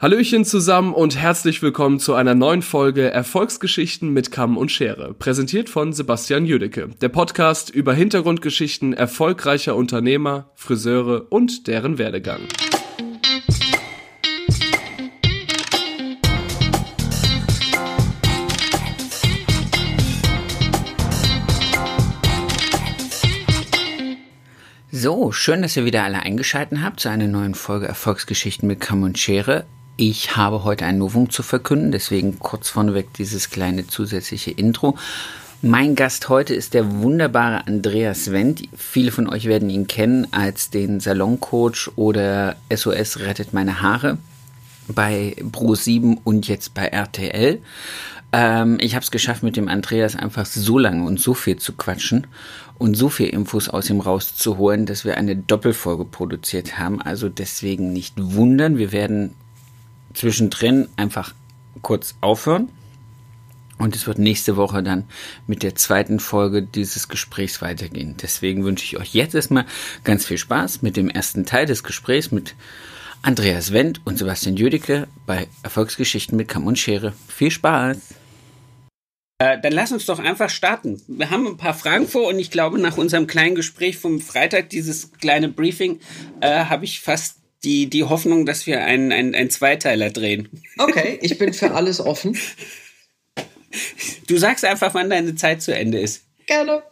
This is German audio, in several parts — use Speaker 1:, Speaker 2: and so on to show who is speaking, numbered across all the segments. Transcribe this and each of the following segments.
Speaker 1: Hallöchen zusammen und herzlich willkommen zu einer neuen Folge Erfolgsgeschichten mit Kamm und Schere, präsentiert von Sebastian Jüdecke, der Podcast über Hintergrundgeschichten erfolgreicher Unternehmer, Friseure und deren Werdegang.
Speaker 2: So, schön, dass ihr wieder alle eingeschaltet habt zu einer neuen Folge Erfolgsgeschichten mit Kamm und Schere. Ich habe heute ein Novum zu verkünden, deswegen kurz vorneweg dieses kleine zusätzliche Intro. Mein Gast heute ist der wunderbare Andreas Wendt. Viele von euch werden ihn kennen als den Saloncoach oder SOS rettet meine Haare bei Pro7 und jetzt bei RTL. Ähm, ich habe es geschafft, mit dem Andreas einfach so lange und so viel zu quatschen und so viel Infos aus ihm rauszuholen, dass wir eine Doppelfolge produziert haben. Also deswegen nicht wundern. Wir werden zwischendrin einfach kurz aufhören. Und es wird nächste Woche dann mit der zweiten Folge dieses Gesprächs weitergehen. Deswegen wünsche ich euch jetzt erstmal ganz viel Spaß mit dem ersten Teil des Gesprächs mit Andreas Wendt und Sebastian Jüdicke bei Erfolgsgeschichten mit Kamm und Schere. Viel Spaß! Äh, dann lass uns doch einfach starten. Wir haben ein paar Fragen vor und ich glaube, nach unserem kleinen Gespräch vom Freitag, dieses kleine Briefing, äh, habe ich fast die, die Hoffnung, dass wir einen, einen, einen Zweiteiler drehen.
Speaker 3: Okay, ich bin für alles offen.
Speaker 2: Du sagst einfach, wann deine Zeit zu Ende ist.
Speaker 3: Gerne.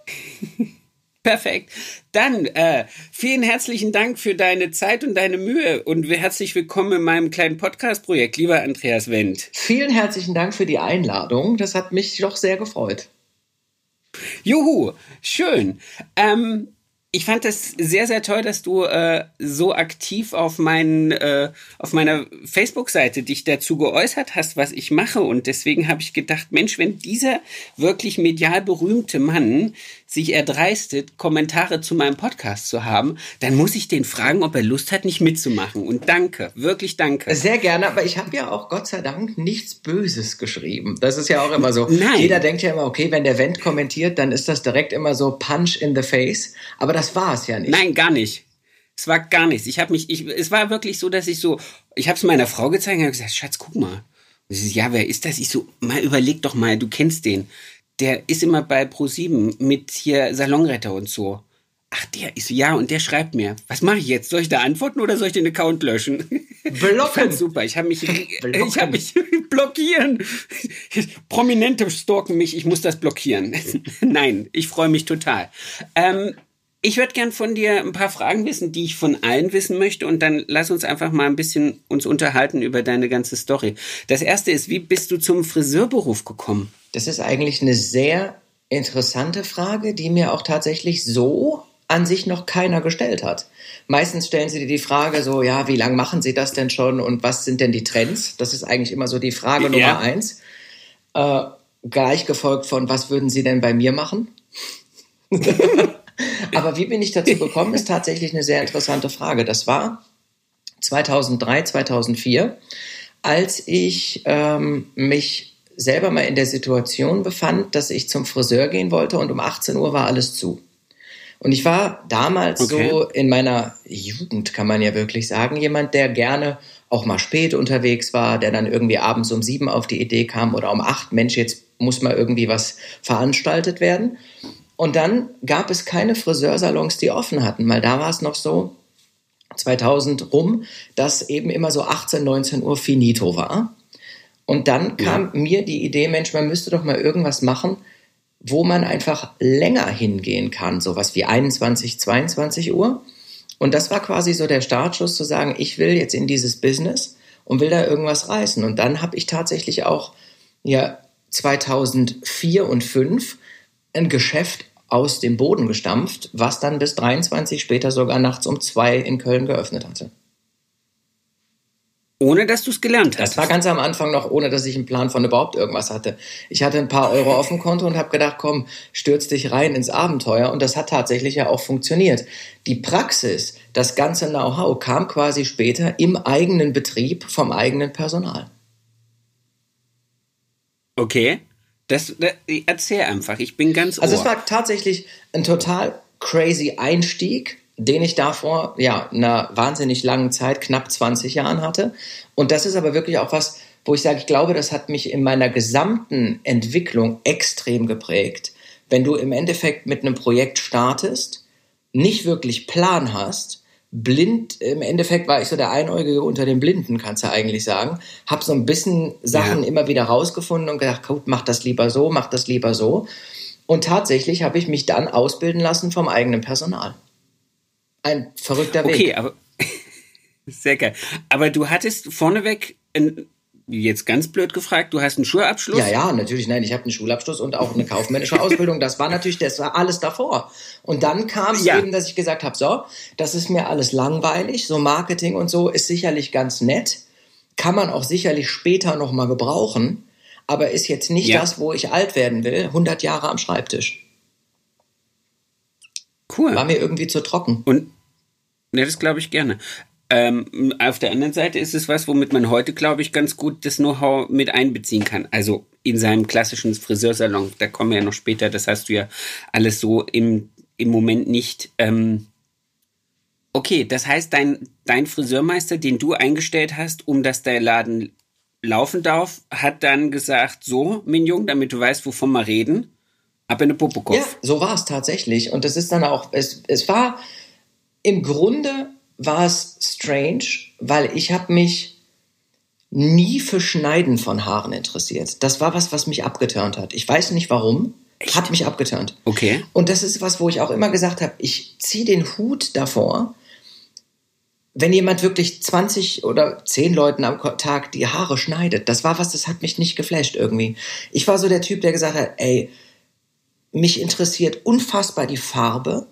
Speaker 2: Perfekt. Dann äh, vielen herzlichen Dank für deine Zeit und deine Mühe und herzlich willkommen in meinem kleinen Podcast-Projekt, lieber Andreas Wendt.
Speaker 3: Vielen herzlichen Dank für die Einladung. Das hat mich doch sehr gefreut.
Speaker 2: Juhu, schön. Ähm, ich fand das sehr, sehr toll, dass du äh, so aktiv auf, mein, äh, auf meiner Facebook-Seite dich dazu geäußert hast, was ich mache. Und deswegen habe ich gedacht, Mensch, wenn dieser wirklich medial berühmte Mann sich erdreistet, Kommentare zu meinem Podcast zu haben, dann muss ich den fragen, ob er Lust hat, nicht mitzumachen. Und danke, wirklich danke.
Speaker 3: Sehr gerne, aber ich habe ja auch Gott sei Dank nichts Böses geschrieben. Das ist ja auch immer so.
Speaker 2: Nein.
Speaker 3: Jeder denkt ja immer, okay, wenn der Wendt kommentiert, dann ist das direkt immer so Punch in the face. Aber das war es ja nicht.
Speaker 2: Nein, gar nicht. Es war gar nichts. Ich habe mich, ich, es war wirklich so, dass ich so, ich habe es meiner Frau gezeigt und habe gesagt, Schatz, guck mal. Und sie so, ja, wer ist das? Ich so, mal überleg doch mal, du kennst den der ist immer bei Pro7 mit hier Salonretter und so. Ach, der ist, ja, und der schreibt mir, was mache ich jetzt? Soll ich da antworten oder soll ich den Account löschen?
Speaker 3: Blocken.
Speaker 2: super. Ich habe mich, Blocken. ich habe mich blockieren. Prominente stalken mich, ich muss das blockieren. Nein, ich freue mich total. Ähm, ich würde gern von dir ein paar Fragen wissen, die ich von allen wissen möchte und dann lass uns einfach mal ein bisschen uns unterhalten über deine ganze Story. Das erste ist, wie bist du zum Friseurberuf gekommen?
Speaker 3: Das ist eigentlich eine sehr interessante Frage, die mir auch tatsächlich so an sich noch keiner gestellt hat. Meistens stellen sie dir die Frage so, ja, wie lange machen sie das denn schon und was sind denn die Trends? Das ist eigentlich immer so die Frage ja. Nummer eins. Äh, gleich gefolgt von, was würden sie denn bei mir machen? Aber wie bin ich dazu gekommen, ist tatsächlich eine sehr interessante Frage. Das war 2003, 2004, als ich ähm, mich selber mal in der Situation befand, dass ich zum Friseur gehen wollte und um 18 Uhr war alles zu. Und ich war damals okay. so in meiner Jugend, kann man ja wirklich sagen, jemand, der gerne auch mal spät unterwegs war, der dann irgendwie abends um sieben auf die Idee kam oder um acht, Mensch, jetzt muss mal irgendwie was veranstaltet werden. Und dann gab es keine Friseursalons, die offen hatten, weil da war es noch so, 2000 rum, dass eben immer so 18, 19 Uhr finito war. Und dann kam ja. mir die Idee, Mensch, man müsste doch mal irgendwas machen, wo man einfach länger hingehen kann, sowas wie 21, 22 Uhr. Und das war quasi so der Startschuss zu sagen, ich will jetzt in dieses Business und will da irgendwas reißen. Und dann habe ich tatsächlich auch ja 2004 und 2005 ein Geschäft aus dem Boden gestampft, was dann bis 23 später sogar nachts um zwei in Köln geöffnet hatte.
Speaker 2: Ohne dass du es gelernt hast.
Speaker 3: Das war ganz am Anfang noch, ohne dass ich einen Plan von überhaupt irgendwas hatte. Ich hatte ein paar Euro auf dem Konto und habe gedacht, komm, stürz dich rein ins Abenteuer. Und das hat tatsächlich ja auch funktioniert. Die Praxis, das ganze Know-how kam quasi später im eigenen Betrieb vom eigenen Personal.
Speaker 2: Okay. Das, das, erzähl einfach, ich bin ganz
Speaker 3: Also es war tatsächlich ein total crazy Einstieg, den ich davor ja einer wahnsinnig langen Zeit, knapp 20 Jahren hatte. Und das ist aber wirklich auch was, wo ich sage, ich glaube, das hat mich in meiner gesamten Entwicklung extrem geprägt. Wenn du im Endeffekt mit einem Projekt startest, nicht wirklich Plan hast, blind, im Endeffekt war ich so der Einäugige unter den Blinden, kannst du eigentlich sagen. Hab so ein bisschen Sachen ja. immer wieder rausgefunden und gedacht, gut, mach das lieber so, mach das lieber so. Und tatsächlich habe ich mich dann ausbilden lassen vom eigenen Personal. Ein verrückter Weg.
Speaker 2: Okay, aber sehr geil. Aber du hattest vorneweg ein, jetzt ganz blöd gefragt, du hast einen Schulabschluss?
Speaker 3: Ja, ja, natürlich. Nein, ich habe einen Schulabschluss und auch eine kaufmännische Ausbildung. Das war natürlich, das war alles davor. Und dann kam es ja. eben, dass ich gesagt habe, so, das ist mir alles langweilig. So Marketing und so ist sicherlich ganz nett, kann man auch sicherlich später noch mal gebrauchen, aber ist jetzt nicht ja. das, wo ich alt werden will. 100 Jahre am Schreibtisch. Cool. War mir irgendwie zu trocken.
Speaker 2: Und ja, das glaube ich gerne. Ähm, auf der anderen Seite ist es was, womit man heute, glaube ich, ganz gut das Know-how mit einbeziehen kann. Also in seinem klassischen Friseursalon, da kommen wir ja noch später, das hast du ja alles so im, im Moment nicht. Ähm okay, das heißt, dein, dein Friseurmeister, den du eingestellt hast, um dass der Laden laufen darf, hat dann gesagt, so, Minjung, damit du weißt, wovon wir reden, ab in den Popokopf. Ja,
Speaker 3: so war es tatsächlich. Und das ist dann auch, es, es war, im Grunde war es strange, weil ich habe mich nie für Schneiden von Haaren interessiert. Das war was, was mich abgeturnt hat. Ich weiß nicht warum. Echt? Hat mich abgeturnt.
Speaker 2: Okay.
Speaker 3: Und das ist was, wo ich auch immer gesagt habe, ich ziehe den Hut davor, wenn jemand wirklich 20 oder 10 Leuten am Tag die Haare schneidet. Das war was, das hat mich nicht geflasht irgendwie. Ich war so der Typ, der gesagt hat, ey, mich interessiert unfassbar die Farbe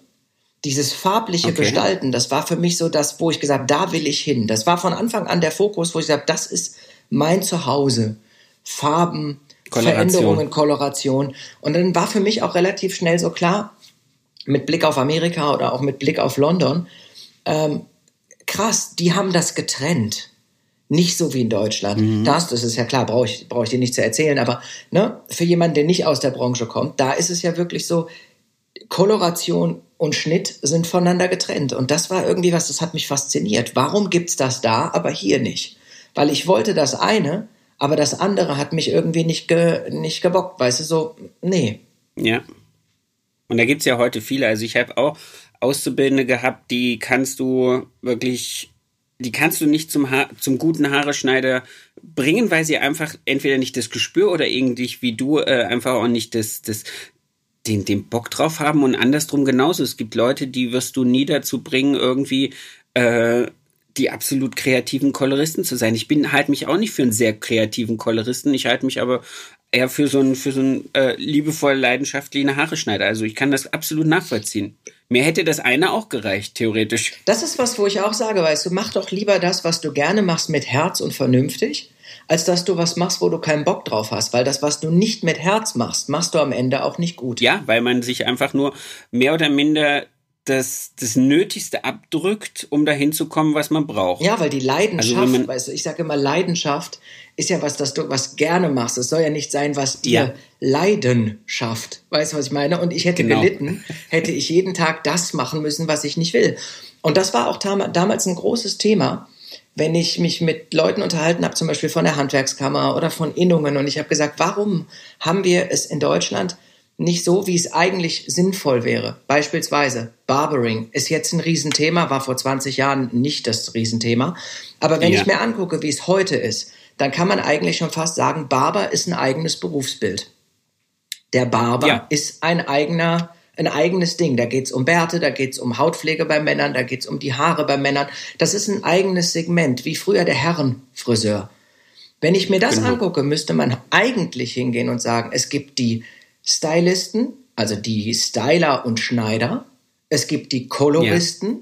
Speaker 3: dieses farbliche okay. Gestalten, das war für mich so das, wo ich gesagt habe, da will ich hin. Das war von Anfang an der Fokus, wo ich gesagt habe, das ist mein Zuhause. Farben, Koloration. Veränderungen, Koloration. Und dann war für mich auch relativ schnell so klar, mit Blick auf Amerika oder auch mit Blick auf London, ähm, krass, die haben das getrennt. Nicht so wie in Deutschland. Mhm. Das, das ist ja klar, brauche ich, brauche ich dir nicht zu erzählen, aber ne, für jemanden, der nicht aus der Branche kommt, da ist es ja wirklich so, Koloration und Schnitt sind voneinander getrennt. Und das war irgendwie was, das hat mich fasziniert. Warum gibt's das da, aber hier nicht? Weil ich wollte das eine, aber das andere hat mich irgendwie nicht, ge, nicht gebockt. Weißt du, so, nee.
Speaker 2: Ja. Und da gibt's ja heute viele. Also ich habe auch Auszubildende gehabt, die kannst du wirklich, die kannst du nicht zum, ha zum guten Haareschneider bringen, weil sie einfach entweder nicht das Gespür oder irgendwie wie du äh, einfach auch nicht das, das, den, den Bock drauf haben und andersrum genauso. Es gibt Leute, die wirst du nie dazu bringen, irgendwie äh, die absolut kreativen Koloristen zu sein. Ich bin halte mich auch nicht für einen sehr kreativen Koloristen. Ich halte mich aber eher für so einen für so einen äh, liebevoll leidenschaftlichen Haareschneider. Also ich kann das absolut nachvollziehen. Mir hätte das eine auch gereicht, theoretisch.
Speaker 3: Das ist was, wo ich auch sage, weißt du, mach doch lieber das, was du gerne machst, mit Herz und vernünftig, als dass du was machst, wo du keinen Bock drauf hast. Weil das, was du nicht mit Herz machst, machst du am Ende auch nicht gut.
Speaker 2: Ja, weil man sich einfach nur mehr oder minder das, das Nötigste abdrückt, um dahin zu kommen, was man braucht.
Speaker 3: Ja, weil die Leidenschaft, also man, weißt du, ich sage immer, Leidenschaft ist ja was, das du was gerne machst. Es soll ja nicht sein, was dir ja. Leiden schafft. Weißt du, was ich meine? Und ich hätte genau. gelitten, hätte ich jeden Tag das machen müssen, was ich nicht will. Und das war auch damals ein großes Thema wenn ich mich mit Leuten unterhalten habe, zum Beispiel von der Handwerkskammer oder von Innungen, und ich habe gesagt, warum haben wir es in Deutschland nicht so, wie es eigentlich sinnvoll wäre? Beispielsweise Barbering ist jetzt ein Riesenthema, war vor 20 Jahren nicht das Riesenthema. Aber wenn ja. ich mir angucke, wie es heute ist, dann kann man eigentlich schon fast sagen, Barber ist ein eigenes Berufsbild. Der Barber ja. ist ein eigener ein eigenes Ding. Da geht's um Bärte, da geht's um Hautpflege bei Männern, da geht's um die Haare bei Männern. Das ist ein eigenes Segment, wie früher der Herrenfriseur. Wenn ich mir das genau. angucke, müsste man eigentlich hingehen und sagen, es gibt die Stylisten, also die Styler und Schneider. Es gibt die Koloristen, ja.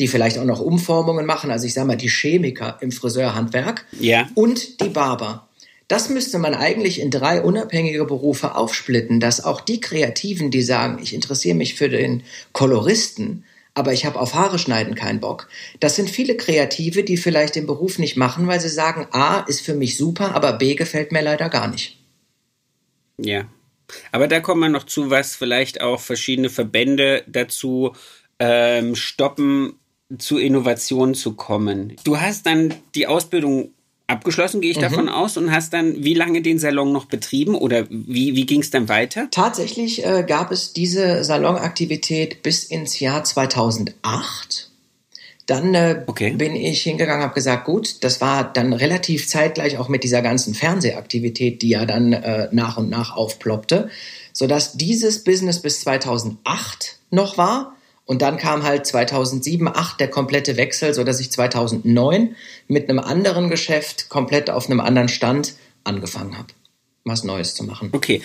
Speaker 3: die vielleicht auch noch Umformungen machen, also ich sage mal die Chemiker im Friseurhandwerk.
Speaker 2: Ja.
Speaker 3: Und die Barber. Das müsste man eigentlich in drei unabhängige Berufe aufsplitten, dass auch die Kreativen, die sagen, ich interessiere mich für den Koloristen, aber ich habe auf Haare schneiden keinen Bock. Das sind viele Kreative, die vielleicht den Beruf nicht machen, weil sie sagen, A ist für mich super, aber B gefällt mir leider gar nicht.
Speaker 2: Ja. Aber da kommt man noch zu, was vielleicht auch verschiedene Verbände dazu ähm, stoppen, zu Innovationen zu kommen. Du hast dann die Ausbildung abgeschlossen, gehe ich mhm. davon aus, und hast dann wie lange den Salon noch betrieben oder wie, wie ging es dann weiter?
Speaker 3: Tatsächlich äh, gab es diese Salonaktivität bis ins Jahr 2008. Dann äh, okay. bin ich hingegangen, habe gesagt, gut, das war dann relativ zeitgleich auch mit dieser ganzen Fernsehaktivität, die ja dann äh, nach und nach aufploppte, sodass dieses Business bis 2008 noch war und dann kam halt 2007, 2008 der komplette Wechsel, so dass ich 2009 mit einem anderen Geschäft komplett auf einem anderen Stand angefangen habe, was Neues zu machen.
Speaker 2: Okay,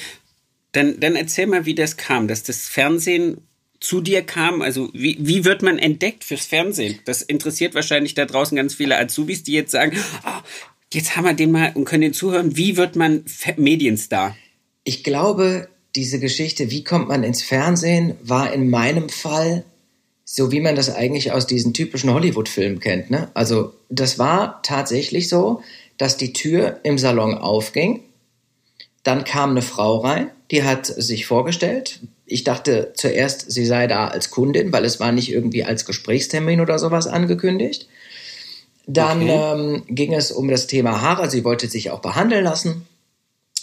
Speaker 2: dann, dann erzähl mal, wie das kam, dass das Fernsehen zu dir kam. Also wie, wie wird man entdeckt fürs Fernsehen? Das interessiert wahrscheinlich da draußen ganz viele Azubis, die jetzt sagen, oh, jetzt haben wir den mal und können den zuhören. Wie wird man Medienstar?
Speaker 3: Ich glaube, diese Geschichte, wie kommt man ins Fernsehen, war in meinem Fall so wie man das eigentlich aus diesen typischen Hollywood-Filmen kennt. Ne? Also das war tatsächlich so, dass die Tür im Salon aufging. Dann kam eine Frau rein, die hat sich vorgestellt. Ich dachte zuerst, sie sei da als Kundin, weil es war nicht irgendwie als Gesprächstermin oder sowas angekündigt. Dann okay. ähm, ging es um das Thema Haare. Sie wollte sich auch behandeln lassen.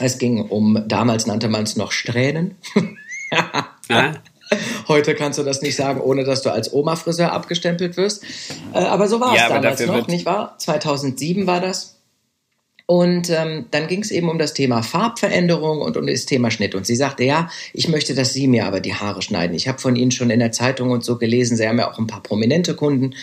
Speaker 3: Es ging um, damals nannte man es noch Strähnen. ah. Heute kannst du das nicht sagen, ohne dass du als Oma-Friseur abgestempelt wirst. Äh, aber so war es ja, damals noch, nicht wahr? 2007 war das. Und ähm, dann ging es eben um das Thema Farbveränderung und um das Thema Schnitt. Und sie sagte, ja, ich möchte, dass Sie mir aber die Haare schneiden. Ich habe von Ihnen schon in der Zeitung und so gelesen, Sie haben ja auch ein paar prominente Kunden.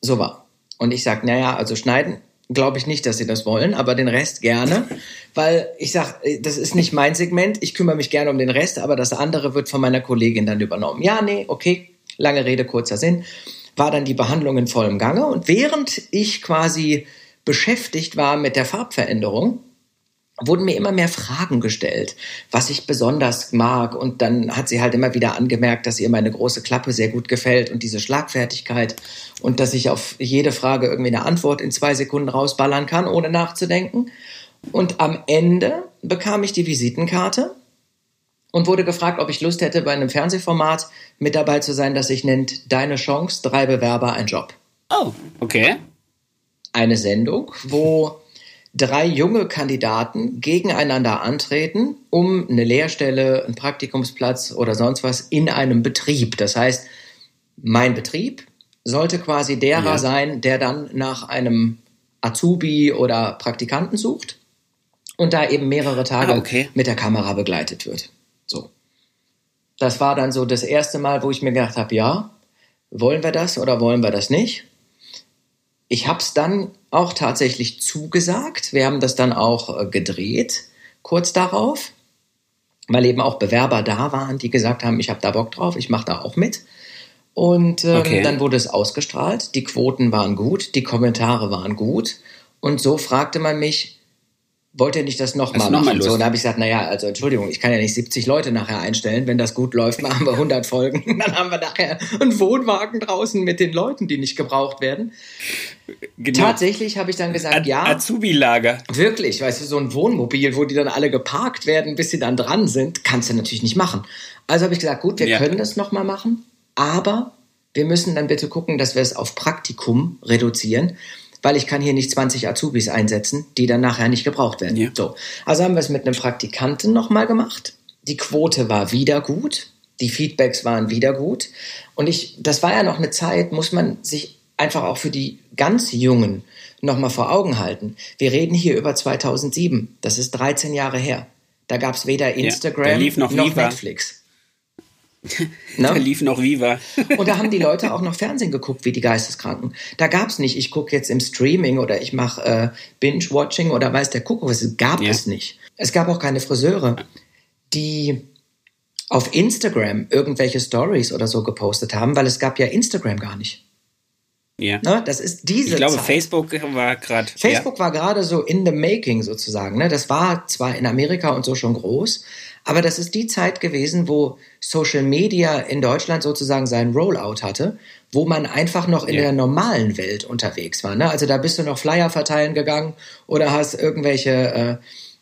Speaker 3: So war. Und ich sage, naja, also schneiden glaube ich nicht, dass sie das wollen, aber den Rest gerne, weil ich sag, das ist nicht mein Segment, ich kümmere mich gerne um den Rest, aber das andere wird von meiner Kollegin dann übernommen. Ja, nee, okay, lange Rede, kurzer Sinn, war dann die Behandlung in vollem Gange und während ich quasi beschäftigt war mit der Farbveränderung, wurden mir immer mehr Fragen gestellt, was ich besonders mag. Und dann hat sie halt immer wieder angemerkt, dass ihr meine große Klappe sehr gut gefällt und diese Schlagfertigkeit und dass ich auf jede Frage irgendwie eine Antwort in zwei Sekunden rausballern kann, ohne nachzudenken. Und am Ende bekam ich die Visitenkarte und wurde gefragt, ob ich Lust hätte, bei einem Fernsehformat mit dabei zu sein, das sich nennt Deine Chance, drei Bewerber, ein Job.
Speaker 2: Oh, okay.
Speaker 3: Eine Sendung, wo drei junge Kandidaten gegeneinander antreten, um eine Lehrstelle, einen Praktikumsplatz oder sonst was in einem Betrieb. Das heißt, mein Betrieb sollte quasi derer ja. sein, der dann nach einem Azubi oder Praktikanten sucht und da eben mehrere Tage ah, okay. mit der Kamera begleitet wird. So. Das war dann so das erste Mal, wo ich mir gedacht habe, ja, wollen wir das oder wollen wir das nicht? Ich habe es dann auch tatsächlich zugesagt. Wir haben das dann auch äh, gedreht, kurz darauf, weil eben auch Bewerber da waren, die gesagt haben, ich habe da Bock drauf, ich mache da auch mit. Und ähm, okay. dann wurde es ausgestrahlt. Die Quoten waren gut, die Kommentare waren gut. Und so fragte man mich, wollt ihr nicht das nochmal machen? Noch so, und da habe ich gesagt, naja, also Entschuldigung, ich kann ja nicht 70 Leute nachher einstellen. Wenn das gut läuft, machen wir 100 Folgen. Dann haben wir nachher einen Wohnwagen draußen mit den Leuten, die nicht gebraucht werden. Genau. Tatsächlich habe ich dann gesagt, A ja.
Speaker 2: Azubi-Lager.
Speaker 3: Wirklich, weißt du, so ein Wohnmobil, wo die dann alle geparkt werden, bis sie dann dran sind, kannst du natürlich nicht machen. Also habe ich gesagt, gut, wir ja. können das nochmal machen, aber wir müssen dann bitte gucken, dass wir es auf Praktikum reduzieren weil ich kann hier nicht 20 Azubis einsetzen, die dann nachher nicht gebraucht werden. Ja. So. Also haben wir es mit einem Praktikanten nochmal gemacht. Die Quote war wieder gut. Die Feedbacks waren wieder gut. Und ich, das war ja noch eine Zeit, muss man sich einfach auch für die ganz Jungen nochmal vor Augen halten. Wir reden hier über 2007. Das ist 13 Jahre her. Da gab es weder Instagram ja, noch, noch Netflix.
Speaker 2: Ne? Da lief noch Viva.
Speaker 3: und da haben die Leute auch noch Fernsehen geguckt, wie die Geisteskranken. Da gab es nicht, ich gucke jetzt im Streaming oder ich mache äh, Binge-Watching oder weiß der Kuckuck, es gab ja. es nicht. Es gab auch keine Friseure, die auf Instagram irgendwelche Stories oder so gepostet haben, weil es gab ja Instagram gar nicht.
Speaker 2: Ja.
Speaker 3: Ne? Das ist diese.
Speaker 2: Ich glaube,
Speaker 3: Zeit.
Speaker 2: Facebook war gerade.
Speaker 3: Facebook ja. war gerade so in the making sozusagen. Ne? Das war zwar in Amerika und so schon groß, aber das ist die Zeit gewesen, wo Social Media in Deutschland sozusagen seinen Rollout hatte, wo man einfach noch in ja. der normalen Welt unterwegs war. Ne? Also da bist du noch Flyer verteilen gegangen oder hast irgendwelche äh,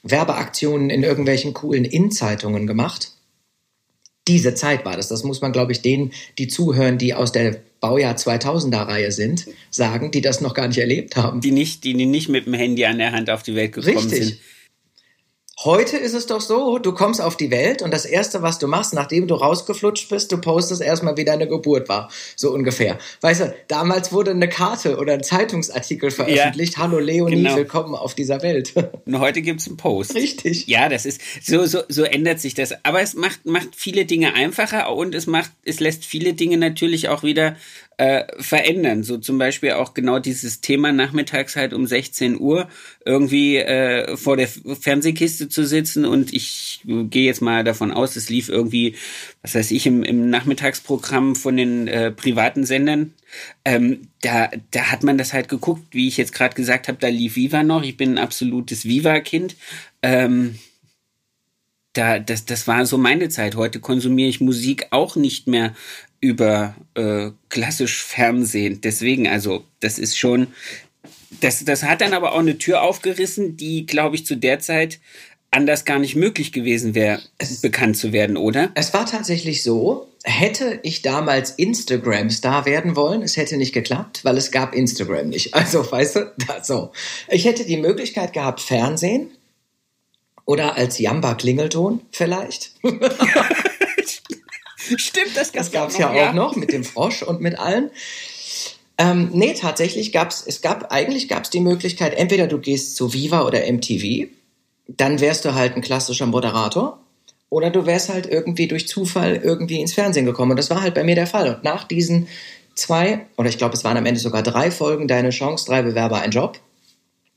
Speaker 3: Werbeaktionen in irgendwelchen coolen In-Zeitungen gemacht. Diese Zeit war das. Das muss man, glaube ich, denen, die zuhören, die aus der Baujahr 2000er Reihe sind, sagen, die das noch gar nicht erlebt haben.
Speaker 2: Die nicht, die nicht mit dem Handy an der Hand auf die Welt gekommen
Speaker 3: Richtig.
Speaker 2: sind.
Speaker 3: Heute ist es doch so, du kommst auf die Welt und das Erste, was du machst, nachdem du rausgeflutscht bist, du postest erstmal, wie deine Geburt war. So ungefähr. Weißt du, damals wurde eine Karte oder ein Zeitungsartikel veröffentlicht. Ja, Hallo Leonie, genau. willkommen auf dieser Welt.
Speaker 2: Und heute gibt's einen Post.
Speaker 3: Richtig.
Speaker 2: Ja, das ist, so, so, so ändert sich das. Aber es macht, macht viele Dinge einfacher und es macht, es lässt viele Dinge natürlich auch wieder äh, verändern. So zum Beispiel auch genau dieses Thema nachmittags halt um 16 Uhr irgendwie äh, vor der Fernsehkiste zu sitzen und ich gehe jetzt mal davon aus, es lief irgendwie, was weiß ich, im, im Nachmittagsprogramm von den äh, privaten Sendern. Ähm, da, da hat man das halt geguckt, wie ich jetzt gerade gesagt habe, da lief Viva noch. Ich bin ein absolutes Viva-Kind. Ähm, da, das, das war so meine Zeit. Heute konsumiere ich Musik auch nicht mehr über äh, klassisch Fernsehen. Deswegen, also, das ist schon, das, das hat dann aber auch eine Tür aufgerissen, die, glaube ich, zu der Zeit anders gar nicht möglich gewesen wäre, bekannt zu werden, oder?
Speaker 3: Es war tatsächlich so, hätte ich damals Instagram-Star werden wollen, es hätte nicht geklappt, weil es gab Instagram nicht. Also, weißt du, so. Ich hätte die Möglichkeit gehabt, Fernsehen oder als Jamba-Klingelton vielleicht.
Speaker 2: Stimmt, das,
Speaker 3: das gab es ja, ja auch noch mit dem Frosch und mit allen. Ähm, nee, tatsächlich gab es, es gab, eigentlich gab es die Möglichkeit, entweder du gehst zu Viva oder MTV, dann wärst du halt ein klassischer Moderator, oder du wärst halt irgendwie durch Zufall irgendwie ins Fernsehen gekommen. Und das war halt bei mir der Fall. Und nach diesen zwei, oder ich glaube, es waren am Ende sogar drei Folgen, Deine Chance, drei Bewerber, ein Job.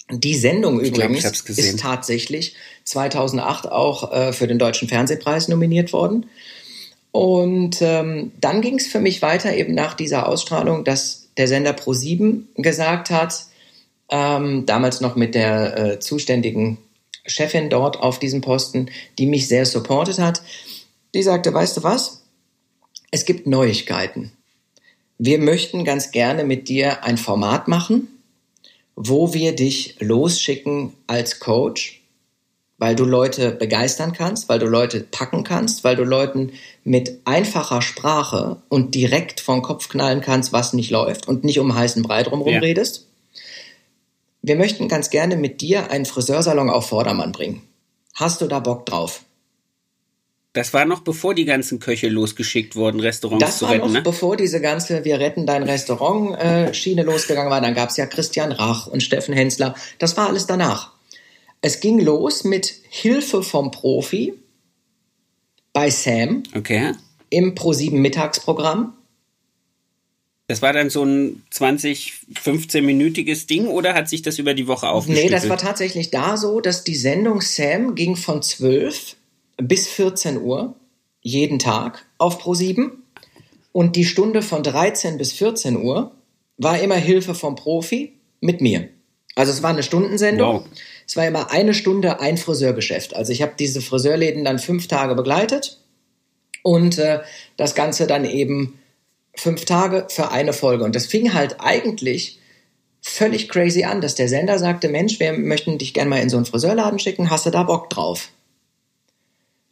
Speaker 3: Die Sendung ich übrigens glaub, ist tatsächlich 2008 auch äh, für den Deutschen Fernsehpreis nominiert worden. Und ähm, dann ging es für mich weiter eben nach dieser Ausstrahlung, dass der Sender Pro7 gesagt hat, ähm, damals noch mit der äh, zuständigen Chefin dort auf diesem Posten, die mich sehr supportet hat, die sagte, weißt du was? Es gibt Neuigkeiten. Wir möchten ganz gerne mit dir ein Format machen, wo wir dich losschicken als Coach weil du Leute begeistern kannst, weil du Leute packen kannst, weil du Leuten mit einfacher Sprache und direkt vom Kopf knallen kannst, was nicht läuft und nicht um heißen Brei drumherum ja. redest. Wir möchten ganz gerne mit dir einen Friseursalon auf Vordermann bringen. Hast du da Bock drauf?
Speaker 2: Das war noch bevor die ganzen Köche losgeschickt wurden, Restaurants
Speaker 3: das
Speaker 2: zu retten. Das
Speaker 3: war noch
Speaker 2: ne?
Speaker 3: bevor diese ganze Wir retten dein Restaurant-Schiene äh, losgegangen war. Dann gab es ja Christian Rach und Steffen Hensler. Das war alles danach. Es ging los mit Hilfe vom Profi bei Sam
Speaker 2: okay.
Speaker 3: im Pro7 Mittagsprogramm.
Speaker 2: Das war dann so ein 20, 15-minütiges Ding oder hat sich das über die Woche aufgestückelt?
Speaker 3: Nee, das war tatsächlich da so, dass die Sendung Sam ging von 12 bis 14 Uhr jeden Tag auf Pro7 und die Stunde von 13 bis 14 Uhr war immer Hilfe vom Profi mit mir. Also es war eine Stundensendung. Wow. Es war immer eine Stunde ein Friseurgeschäft. Also ich habe diese Friseurläden dann fünf Tage begleitet und äh, das Ganze dann eben fünf Tage für eine Folge. Und das fing halt eigentlich völlig crazy an, dass der Sender sagte, Mensch, wir möchten dich gerne mal in so einen Friseurladen schicken, hast du da Bock drauf?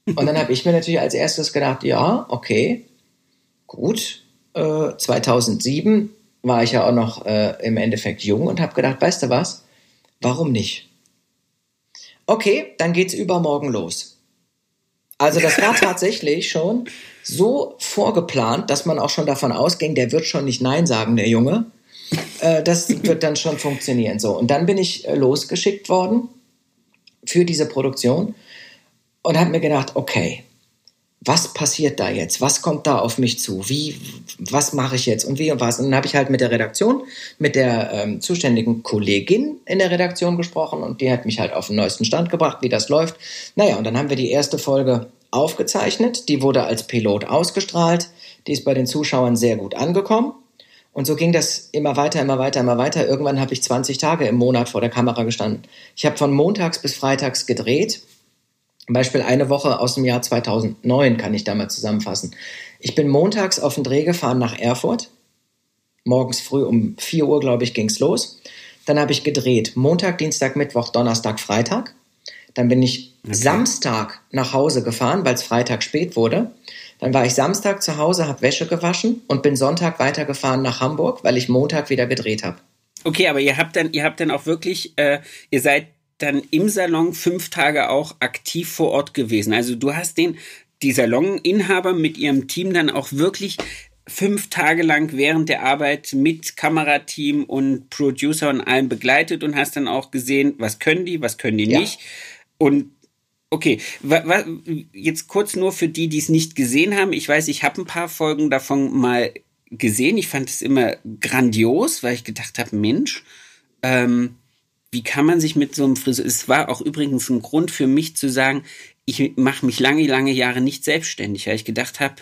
Speaker 3: Und dann habe ich mir natürlich als erstes gedacht, ja, okay, gut. Äh, 2007 war ich ja auch noch äh, im Endeffekt jung und habe gedacht, weißt du was, warum nicht? Okay, dann geht's übermorgen los. Also das war tatsächlich schon so vorgeplant, dass man auch schon davon ausging, der wird schon nicht Nein sagen, der Junge. Äh, das wird dann schon funktionieren. So, und dann bin ich äh, losgeschickt worden für diese Produktion und habe mir gedacht, okay, was passiert da jetzt? Was kommt da auf mich zu? Wie, was mache ich jetzt und wie und was? Und dann habe ich halt mit der Redaktion, mit der ähm, zuständigen Kollegin in der Redaktion gesprochen und die hat mich halt auf den neuesten Stand gebracht, wie das läuft. Naja, und dann haben wir die erste Folge aufgezeichnet. Die wurde als Pilot ausgestrahlt. Die ist bei den Zuschauern sehr gut angekommen. Und so ging das immer weiter, immer weiter, immer weiter. Irgendwann habe ich 20 Tage im Monat vor der Kamera gestanden. Ich habe von montags bis freitags gedreht Beispiel eine Woche aus dem Jahr 2009 kann ich da mal zusammenfassen. Ich bin montags auf den Dreh gefahren nach Erfurt. Morgens früh um 4 Uhr, glaube ich, ging's los. Dann habe ich gedreht. Montag, Dienstag, Mittwoch, Donnerstag, Freitag. Dann bin ich okay. Samstag nach Hause gefahren, weil es Freitag spät wurde. Dann war ich Samstag zu Hause, habe Wäsche gewaschen und bin Sonntag weitergefahren nach Hamburg, weil ich Montag wieder gedreht habe.
Speaker 2: Okay, aber ihr habt dann, ihr habt dann auch wirklich, äh, ihr seid dann im Salon fünf Tage auch aktiv vor Ort gewesen. Also du hast den, die Saloninhaber mit ihrem Team dann auch wirklich fünf Tage lang während der Arbeit mit Kamerateam und Producer und allem begleitet und hast dann auch gesehen, was können die, was können die ja. nicht. Und okay, jetzt kurz nur für die, die es nicht gesehen haben. Ich weiß, ich habe ein paar Folgen davon mal gesehen. Ich fand es immer grandios, weil ich gedacht habe, Mensch, ähm, wie kann man sich mit so einem Friseur, es war auch übrigens ein Grund für mich zu sagen, ich mache mich lange, lange Jahre nicht selbstständig, weil ich gedacht habe,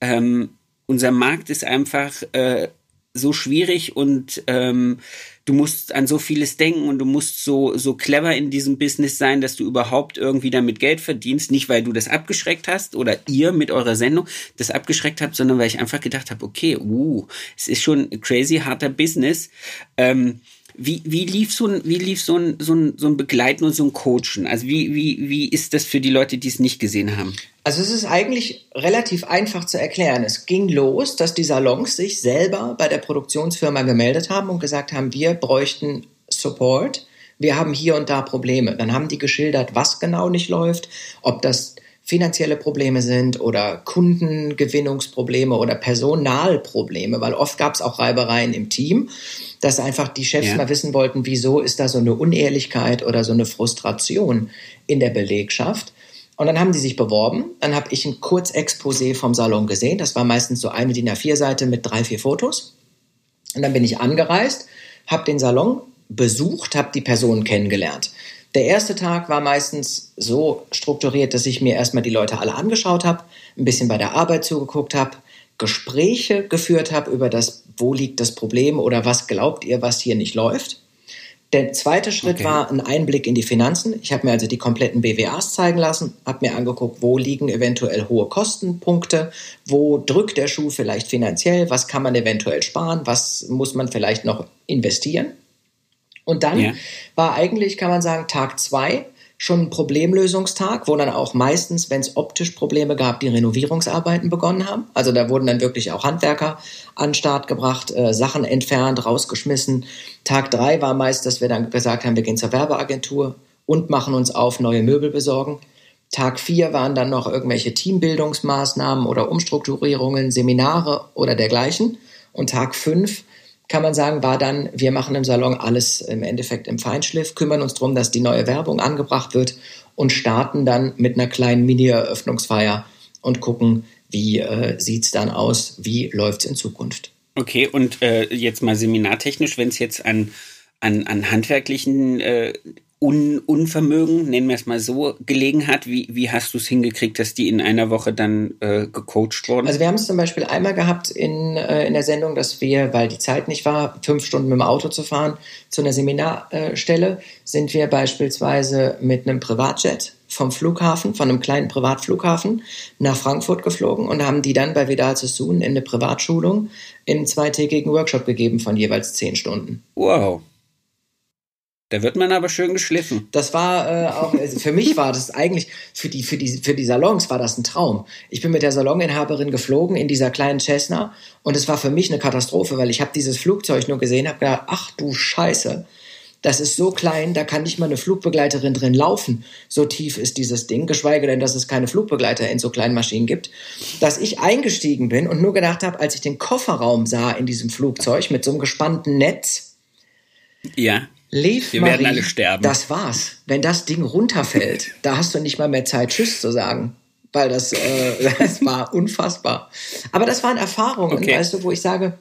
Speaker 2: ähm, unser Markt ist einfach äh, so schwierig und ähm, du musst an so vieles denken und du musst so, so clever in diesem Business sein, dass du überhaupt irgendwie damit Geld verdienst. Nicht, weil du das abgeschreckt hast oder ihr mit eurer Sendung das abgeschreckt habt, sondern weil ich einfach gedacht habe, okay, uh, es ist schon crazy harter Business. Ähm, wie, wie lief so ein, wie lief so ein, so ein, so ein Begleiten und so ein Coachen? Also wie, wie, wie ist das für die Leute, die es nicht gesehen haben?
Speaker 3: Also es ist eigentlich relativ einfach zu erklären. Es ging los, dass die Salons sich selber bei der Produktionsfirma gemeldet haben und gesagt haben, wir bräuchten Support. Wir haben hier und da Probleme. Dann haben die geschildert, was genau nicht läuft, ob das finanzielle Probleme sind oder Kundengewinnungsprobleme oder Personalprobleme, weil oft gab es auch Reibereien im Team, dass einfach die Chefs ja. mal wissen wollten, wieso ist da so eine Unehrlichkeit oder so eine Frustration in der Belegschaft. Und dann haben die sich beworben. Dann habe ich ein Kurzexposé vom Salon gesehen. Das war meistens so eine DIN A4-Seite mit drei, vier Fotos. Und dann bin ich angereist, habe den Salon besucht, habe die Personen kennengelernt. Der erste Tag war meistens so strukturiert, dass ich mir erstmal die Leute alle angeschaut habe, ein bisschen bei der Arbeit zugeguckt habe, Gespräche geführt habe über das, wo liegt das Problem oder was glaubt ihr, was hier nicht läuft. Der zweite Schritt okay. war ein Einblick in die Finanzen. Ich habe mir also die kompletten BWAs zeigen lassen, habe mir angeguckt, wo liegen eventuell hohe Kostenpunkte, wo drückt der Schuh vielleicht finanziell, was kann man eventuell sparen, was muss man vielleicht noch investieren. Und dann ja. war eigentlich, kann man sagen, Tag zwei schon ein Problemlösungstag, wo dann auch meistens, wenn es optisch Probleme gab, die Renovierungsarbeiten begonnen haben. Also da wurden dann wirklich auch Handwerker an den Start gebracht, äh, Sachen entfernt, rausgeschmissen. Tag drei war meist, dass wir dann gesagt haben, wir gehen zur Werbeagentur und machen uns auf, neue Möbel besorgen. Tag vier waren dann noch irgendwelche Teambildungsmaßnahmen oder Umstrukturierungen, Seminare oder dergleichen. Und Tag fünf kann man sagen, war dann, wir machen im Salon alles im Endeffekt im Feinschliff, kümmern uns darum, dass die neue Werbung angebracht wird und starten dann mit einer kleinen Mini-Eröffnungsfeier und gucken, wie äh, sieht es dann aus, wie läuft es in Zukunft.
Speaker 2: Okay, und äh, jetzt mal seminartechnisch, wenn es jetzt an, an, an handwerklichen äh, Un Unvermögen, nennen wir es mal so, gelegen hat? Wie, wie hast du es hingekriegt, dass die in einer Woche dann äh, gecoacht wurden?
Speaker 3: Also wir haben es zum Beispiel einmal gehabt in, äh, in der Sendung, dass wir, weil die Zeit nicht war, fünf Stunden mit dem Auto zu fahren zu einer Seminarstelle, sind wir beispielsweise mit einem Privatjet vom Flughafen, von einem kleinen Privatflughafen nach Frankfurt geflogen und haben die dann bei Vidal Sassoon in eine Privatschulung in einen zweitägigen Workshop gegeben von jeweils zehn Stunden.
Speaker 2: Wow. Da wird man aber schön geschliffen.
Speaker 3: Das war äh, auch, also für mich war das eigentlich, für die, für, die, für die Salons war das ein Traum. Ich bin mit der Saloninhaberin geflogen in dieser kleinen Cessna und es war für mich eine Katastrophe, weil ich habe dieses Flugzeug nur gesehen, habe gedacht, ach du Scheiße, das ist so klein, da kann nicht mal eine Flugbegleiterin drin laufen. So tief ist dieses Ding, geschweige denn, dass es keine Flugbegleiter in so kleinen Maschinen gibt. Dass ich eingestiegen bin und nur gedacht habe, als ich den Kofferraum sah in diesem Flugzeug mit so einem gespannten Netz,
Speaker 2: ja
Speaker 3: Lev
Speaker 2: Wir Marie, werden alle sterben.
Speaker 3: Das war's. Wenn das Ding runterfällt, da hast du nicht mal mehr Zeit, Tschüss zu sagen. Weil das, äh, das war unfassbar. Aber das waren Erfahrungen, okay. weißt du, wo ich sage,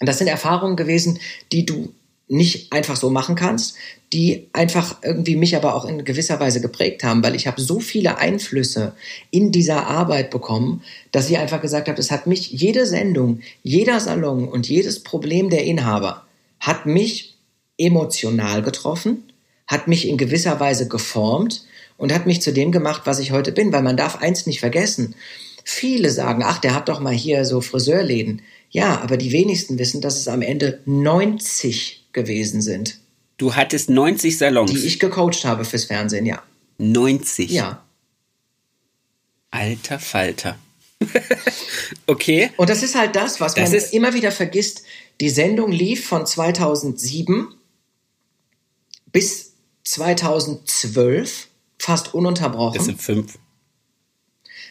Speaker 3: das sind Erfahrungen gewesen, die du nicht einfach so machen kannst, die einfach irgendwie mich aber auch in gewisser Weise geprägt haben, weil ich habe so viele Einflüsse in dieser Arbeit bekommen, dass ich einfach gesagt habe, es hat mich jede Sendung, jeder Salon und jedes Problem der Inhaber hat mich emotional getroffen, hat mich in gewisser Weise geformt und hat mich zu dem gemacht, was ich heute bin. Weil man darf eins nicht vergessen. Viele sagen, ach, der hat doch mal hier so Friseurläden. Ja, aber die wenigsten wissen, dass es am Ende 90 gewesen sind.
Speaker 2: Du hattest 90 Salons.
Speaker 3: Die ich gecoacht habe fürs Fernsehen, ja.
Speaker 2: 90?
Speaker 3: Ja.
Speaker 2: Alter Falter. okay.
Speaker 3: Und das ist halt das, was
Speaker 2: Das
Speaker 3: man immer wieder vergisst. Die Sendung lief von 2007 bis 2012 fast ununterbrochen.
Speaker 2: Das sind fünf.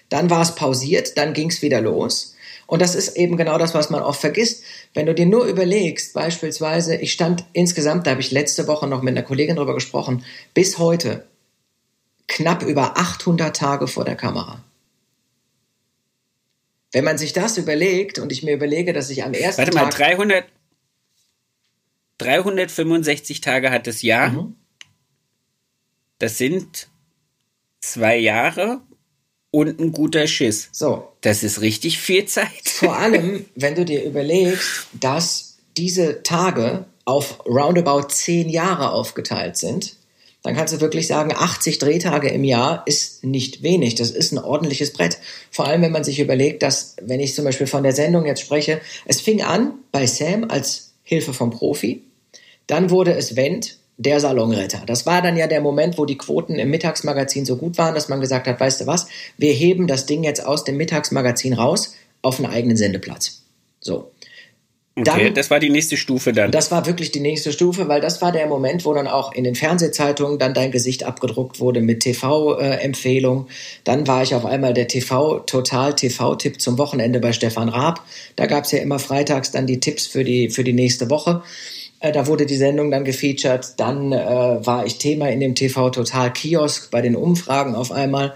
Speaker 3: Dann war es pausiert, dann ging es wieder los. Und das ist eben genau das, was man oft vergisst. Wenn du dir nur überlegst, beispielsweise, ich stand insgesamt, da habe ich letzte Woche noch mit einer Kollegin drüber gesprochen, bis heute knapp über 800 Tage vor der Kamera. Wenn man sich das überlegt und ich mir überlege, dass ich am ersten
Speaker 2: Warte mal,
Speaker 3: Tag
Speaker 2: 300, 365 Tage hat das Jahr.
Speaker 3: Mhm.
Speaker 2: Das sind zwei Jahre und ein guter Schiss.
Speaker 3: so
Speaker 2: Das ist richtig viel Zeit.
Speaker 3: Vor allem, wenn du dir überlegst, dass diese Tage auf roundabout zehn Jahre aufgeteilt sind, dann kannst du wirklich sagen, 80 Drehtage im Jahr ist nicht wenig. Das ist ein ordentliches Brett. Vor allem, wenn man sich überlegt, dass, wenn ich zum Beispiel von der Sendung jetzt spreche, es fing an bei Sam als Hilfe vom Profi. Dann wurde es Wendt, der Salonretter. Das war dann ja der Moment, wo die Quoten im Mittagsmagazin so gut waren, dass man gesagt hat, weißt du was, wir heben das Ding jetzt aus dem Mittagsmagazin raus auf einen eigenen Sendeplatz. So.
Speaker 2: Okay,
Speaker 3: Dann-
Speaker 2: das war die nächste Stufe dann.
Speaker 3: Das war wirklich die nächste Stufe, weil das war der Moment, wo dann auch in den Fernsehzeitungen dann dein Gesicht abgedruckt wurde mit TV-Empfehlung. Dann war ich auf einmal der TV, Total TV-Tipp zum Wochenende bei Stefan Raab. Da gab es ja immer freitags dann die Tipps für die, für die nächste Woche. Äh, Da wurde die Sendung dann gefeatured. Dann äh, war ich Thema in dem TV Total Kiosk bei den Umfragen auf einmal.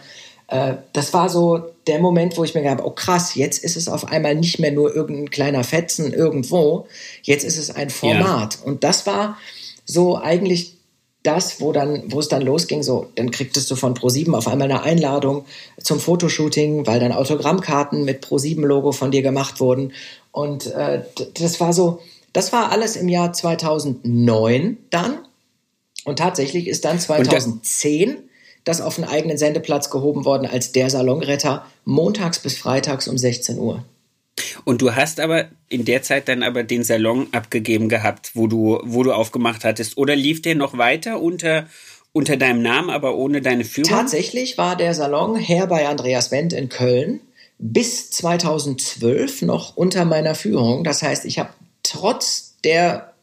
Speaker 3: Äh, das war so der Moment, wo ich mir gedacht habe, oh krass, jetzt ist es auf einmal nicht mehr nur irgendein kleiner Fetzen irgendwo, jetzt ist es ein Format. Und das war so eigentlich das, wo dann, wo es dann losging, so, dann kriegtest du von Pro7 auf einmal eine Einladung zum Fotoshooting, weil dann Autogrammkarten mit Pro7-Logo von dir gemacht wurden. Und äh, das war so, das war alles im Jahr 2009 dann. Und tatsächlich ist dann
Speaker 2: das-
Speaker 3: 2010 das auf einen eigenen Sendeplatz gehoben worden als der Salonretter, montags bis freitags um 16 Uhr.
Speaker 2: Und du hast aber in der Zeit dann aber den Salon abgegeben gehabt, wo du, wo du aufgemacht hattest. Oder lief der noch weiter unter, unter deinem Namen, aber ohne deine Führung?
Speaker 3: Tatsächlich war der Salon Herr bei Andreas Wendt in Köln bis 2012 noch unter meiner Führung. Das heißt, ich habe trotz der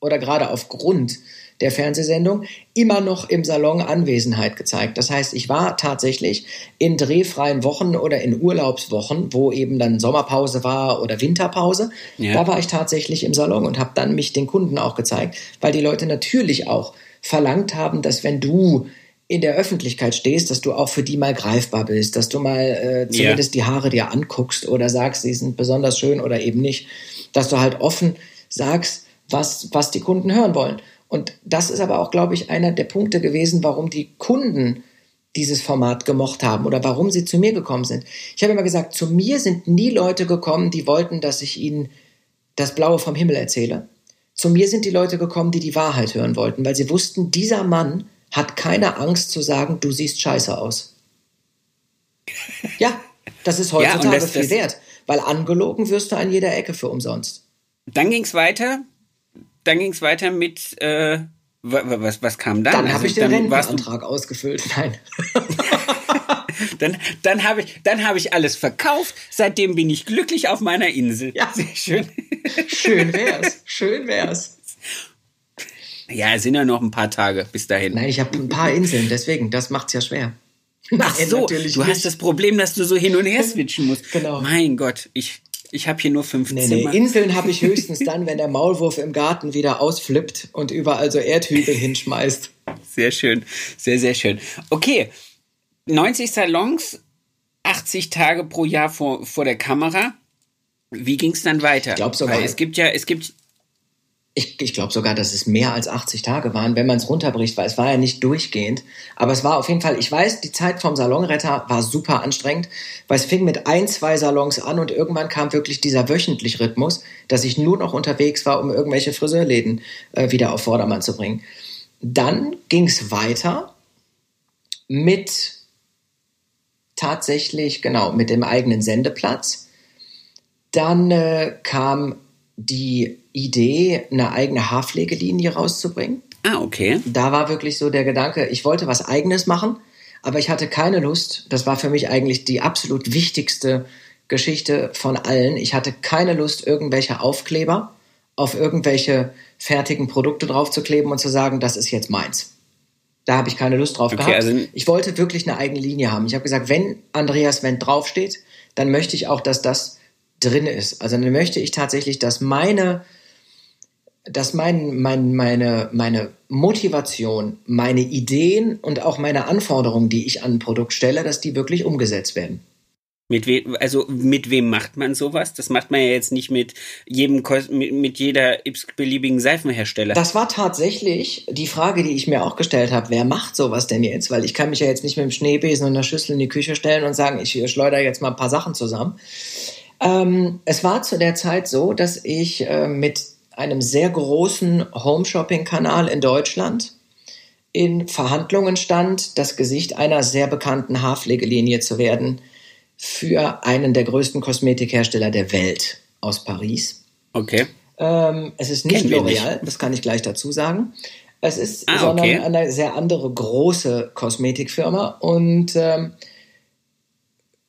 Speaker 3: oder gerade aufgrund der Fernsehsendung immer noch im Salon Anwesenheit gezeigt. Das heißt, ich war tatsächlich in drehfreien Wochen oder in Urlaubswochen, wo eben dann Sommerpause war oder Winterpause,
Speaker 2: Ja.
Speaker 3: da war ich tatsächlich im Salon und habe dann mich den Kunden auch gezeigt, weil die Leute natürlich auch verlangt haben, dass wenn du in der Öffentlichkeit stehst, dass du auch für die mal greifbar bist, dass du mal äh, zumindest die Haare dir anguckst oder sagst, sie sind besonders schön oder eben nicht, dass du halt offen sagst, was, was die Kunden hören wollen. Und das ist aber auch, glaube ich, einer der Punkte gewesen, warum die Kunden dieses Format gemocht haben oder warum sie zu mir gekommen sind. Ich habe immer gesagt, zu mir sind nie Leute gekommen, die wollten, dass ich ihnen das Blaue vom Himmel erzähle. Zu mir sind die Leute gekommen, die die Wahrheit hören wollten, weil sie wussten, dieser Mann hat keine Angst zu sagen, du siehst scheiße aus. Ja, das ist
Speaker 2: Ja,
Speaker 3: heutzutage
Speaker 2: das-
Speaker 3: viel
Speaker 2: das-
Speaker 3: wert, weil angelogen wirst du an jeder Ecke für umsonst.
Speaker 2: Dann ging's weiter. Dann ging's weiter mit, äh, wa- wa- was, was kam dann?
Speaker 3: Dann
Speaker 2: Also
Speaker 3: habe ich den Rentenantrag ausgefüllt. Nein.
Speaker 2: Dann, dann habe ich, dann habe ich alles verkauft. Seitdem bin ich glücklich auf meiner Insel.
Speaker 3: Ja.
Speaker 2: Sehr schön.
Speaker 3: Schön wär's. Schön wär's.
Speaker 2: Ja, es sind ja noch ein paar Tage bis dahin.
Speaker 3: Nein, ich habe ein paar Inseln, deswegen, das macht's ja schwer. Nein,
Speaker 2: Ach so, du
Speaker 3: natürlich
Speaker 2: hast
Speaker 3: nicht.
Speaker 2: das Problem, dass du so hin und her switchen musst.
Speaker 3: Genau.
Speaker 2: Mein Gott, ich, ich habe hier nur fünf
Speaker 3: Nee,
Speaker 2: Zimmer.
Speaker 3: nee, Inseln habe ich höchstens dann, wenn der Maulwurf im Garten wieder ausflippt und überall so Erdhügel hinschmeißt.
Speaker 2: Sehr schön, sehr, sehr schön. Okay, 90 Salons, 80 Tage pro Jahr vor, vor der Kamera. Wie ging es dann weiter? Ich
Speaker 3: glaub sogar-
Speaker 2: Weil es gibt ja, es gibt,
Speaker 3: Ich, ich glaube sogar, dass es mehr als 80 Tage waren, wenn man es runterbricht, weil es war ja nicht durchgehend. Aber es war auf jeden Fall, ich weiß, die Zeit vom Salonretter war super anstrengend, weil es fing mit ein, zwei Salons an und irgendwann kam wirklich dieser wöchentliche Rhythmus, dass ich nur noch unterwegs war, um irgendwelche Friseurläden äh, wieder auf Vordermann zu bringen. Dann ging es weiter mit tatsächlich, genau, mit dem eigenen Sendeplatz. Dann äh, kam die Idee, eine eigene Haarpflegelinie rauszubringen.
Speaker 2: ah, okay.
Speaker 3: Da war wirklich so der Gedanke, ich wollte was eigenes machen, Aber ich hatte keine Lust, das war für mich eigentlich die absolut wichtigste Geschichte von allen. Ich hatte keine Lust, irgendwelche Aufkleber auf irgendwelche fertigen Produkte draufzukleben und zu sagen, das ist jetzt meins. Da habe ich keine Lust drauf okay, gehabt. Also ich wollte wirklich eine eigene Linie haben. Ich habe gesagt, wenn Andreas Wendt draufsteht, dann möchte ich auch, dass das drin ist. Also dann möchte ich tatsächlich, dass meine, dass mein, mein, meine, meine Motivation, meine Ideen und auch meine Anforderungen, die ich an ein Produkt stelle, dass die wirklich umgesetzt werden.
Speaker 2: Mit wem, also mit wem macht man sowas? Das macht man ja jetzt nicht mit jedem mit jeder beliebigen Seifenhersteller.
Speaker 3: Das war tatsächlich die Frage, die ich mir auch gestellt habe. Wer macht sowas denn jetzt? Weil ich kann mich ja jetzt nicht mit dem Schneebesen und einer Schüssel in die Küche stellen und sagen, ich schleudere jetzt mal ein paar Sachen zusammen. Ähm, es war zu der Zeit so, dass ich äh, mit einem sehr großen Home-Shopping-Kanal in Deutschland in Verhandlungen stand, das Gesicht einer sehr bekannten Haarpflegelinie zu werden für einen der größten Kosmetikhersteller der Welt aus Paris.
Speaker 2: Okay.
Speaker 3: Ähm, es ist nicht L'Oreal, das kann ich gleich dazu sagen. Es ist ah, sondern okay. eine sehr andere große Kosmetikfirma. Und ähm,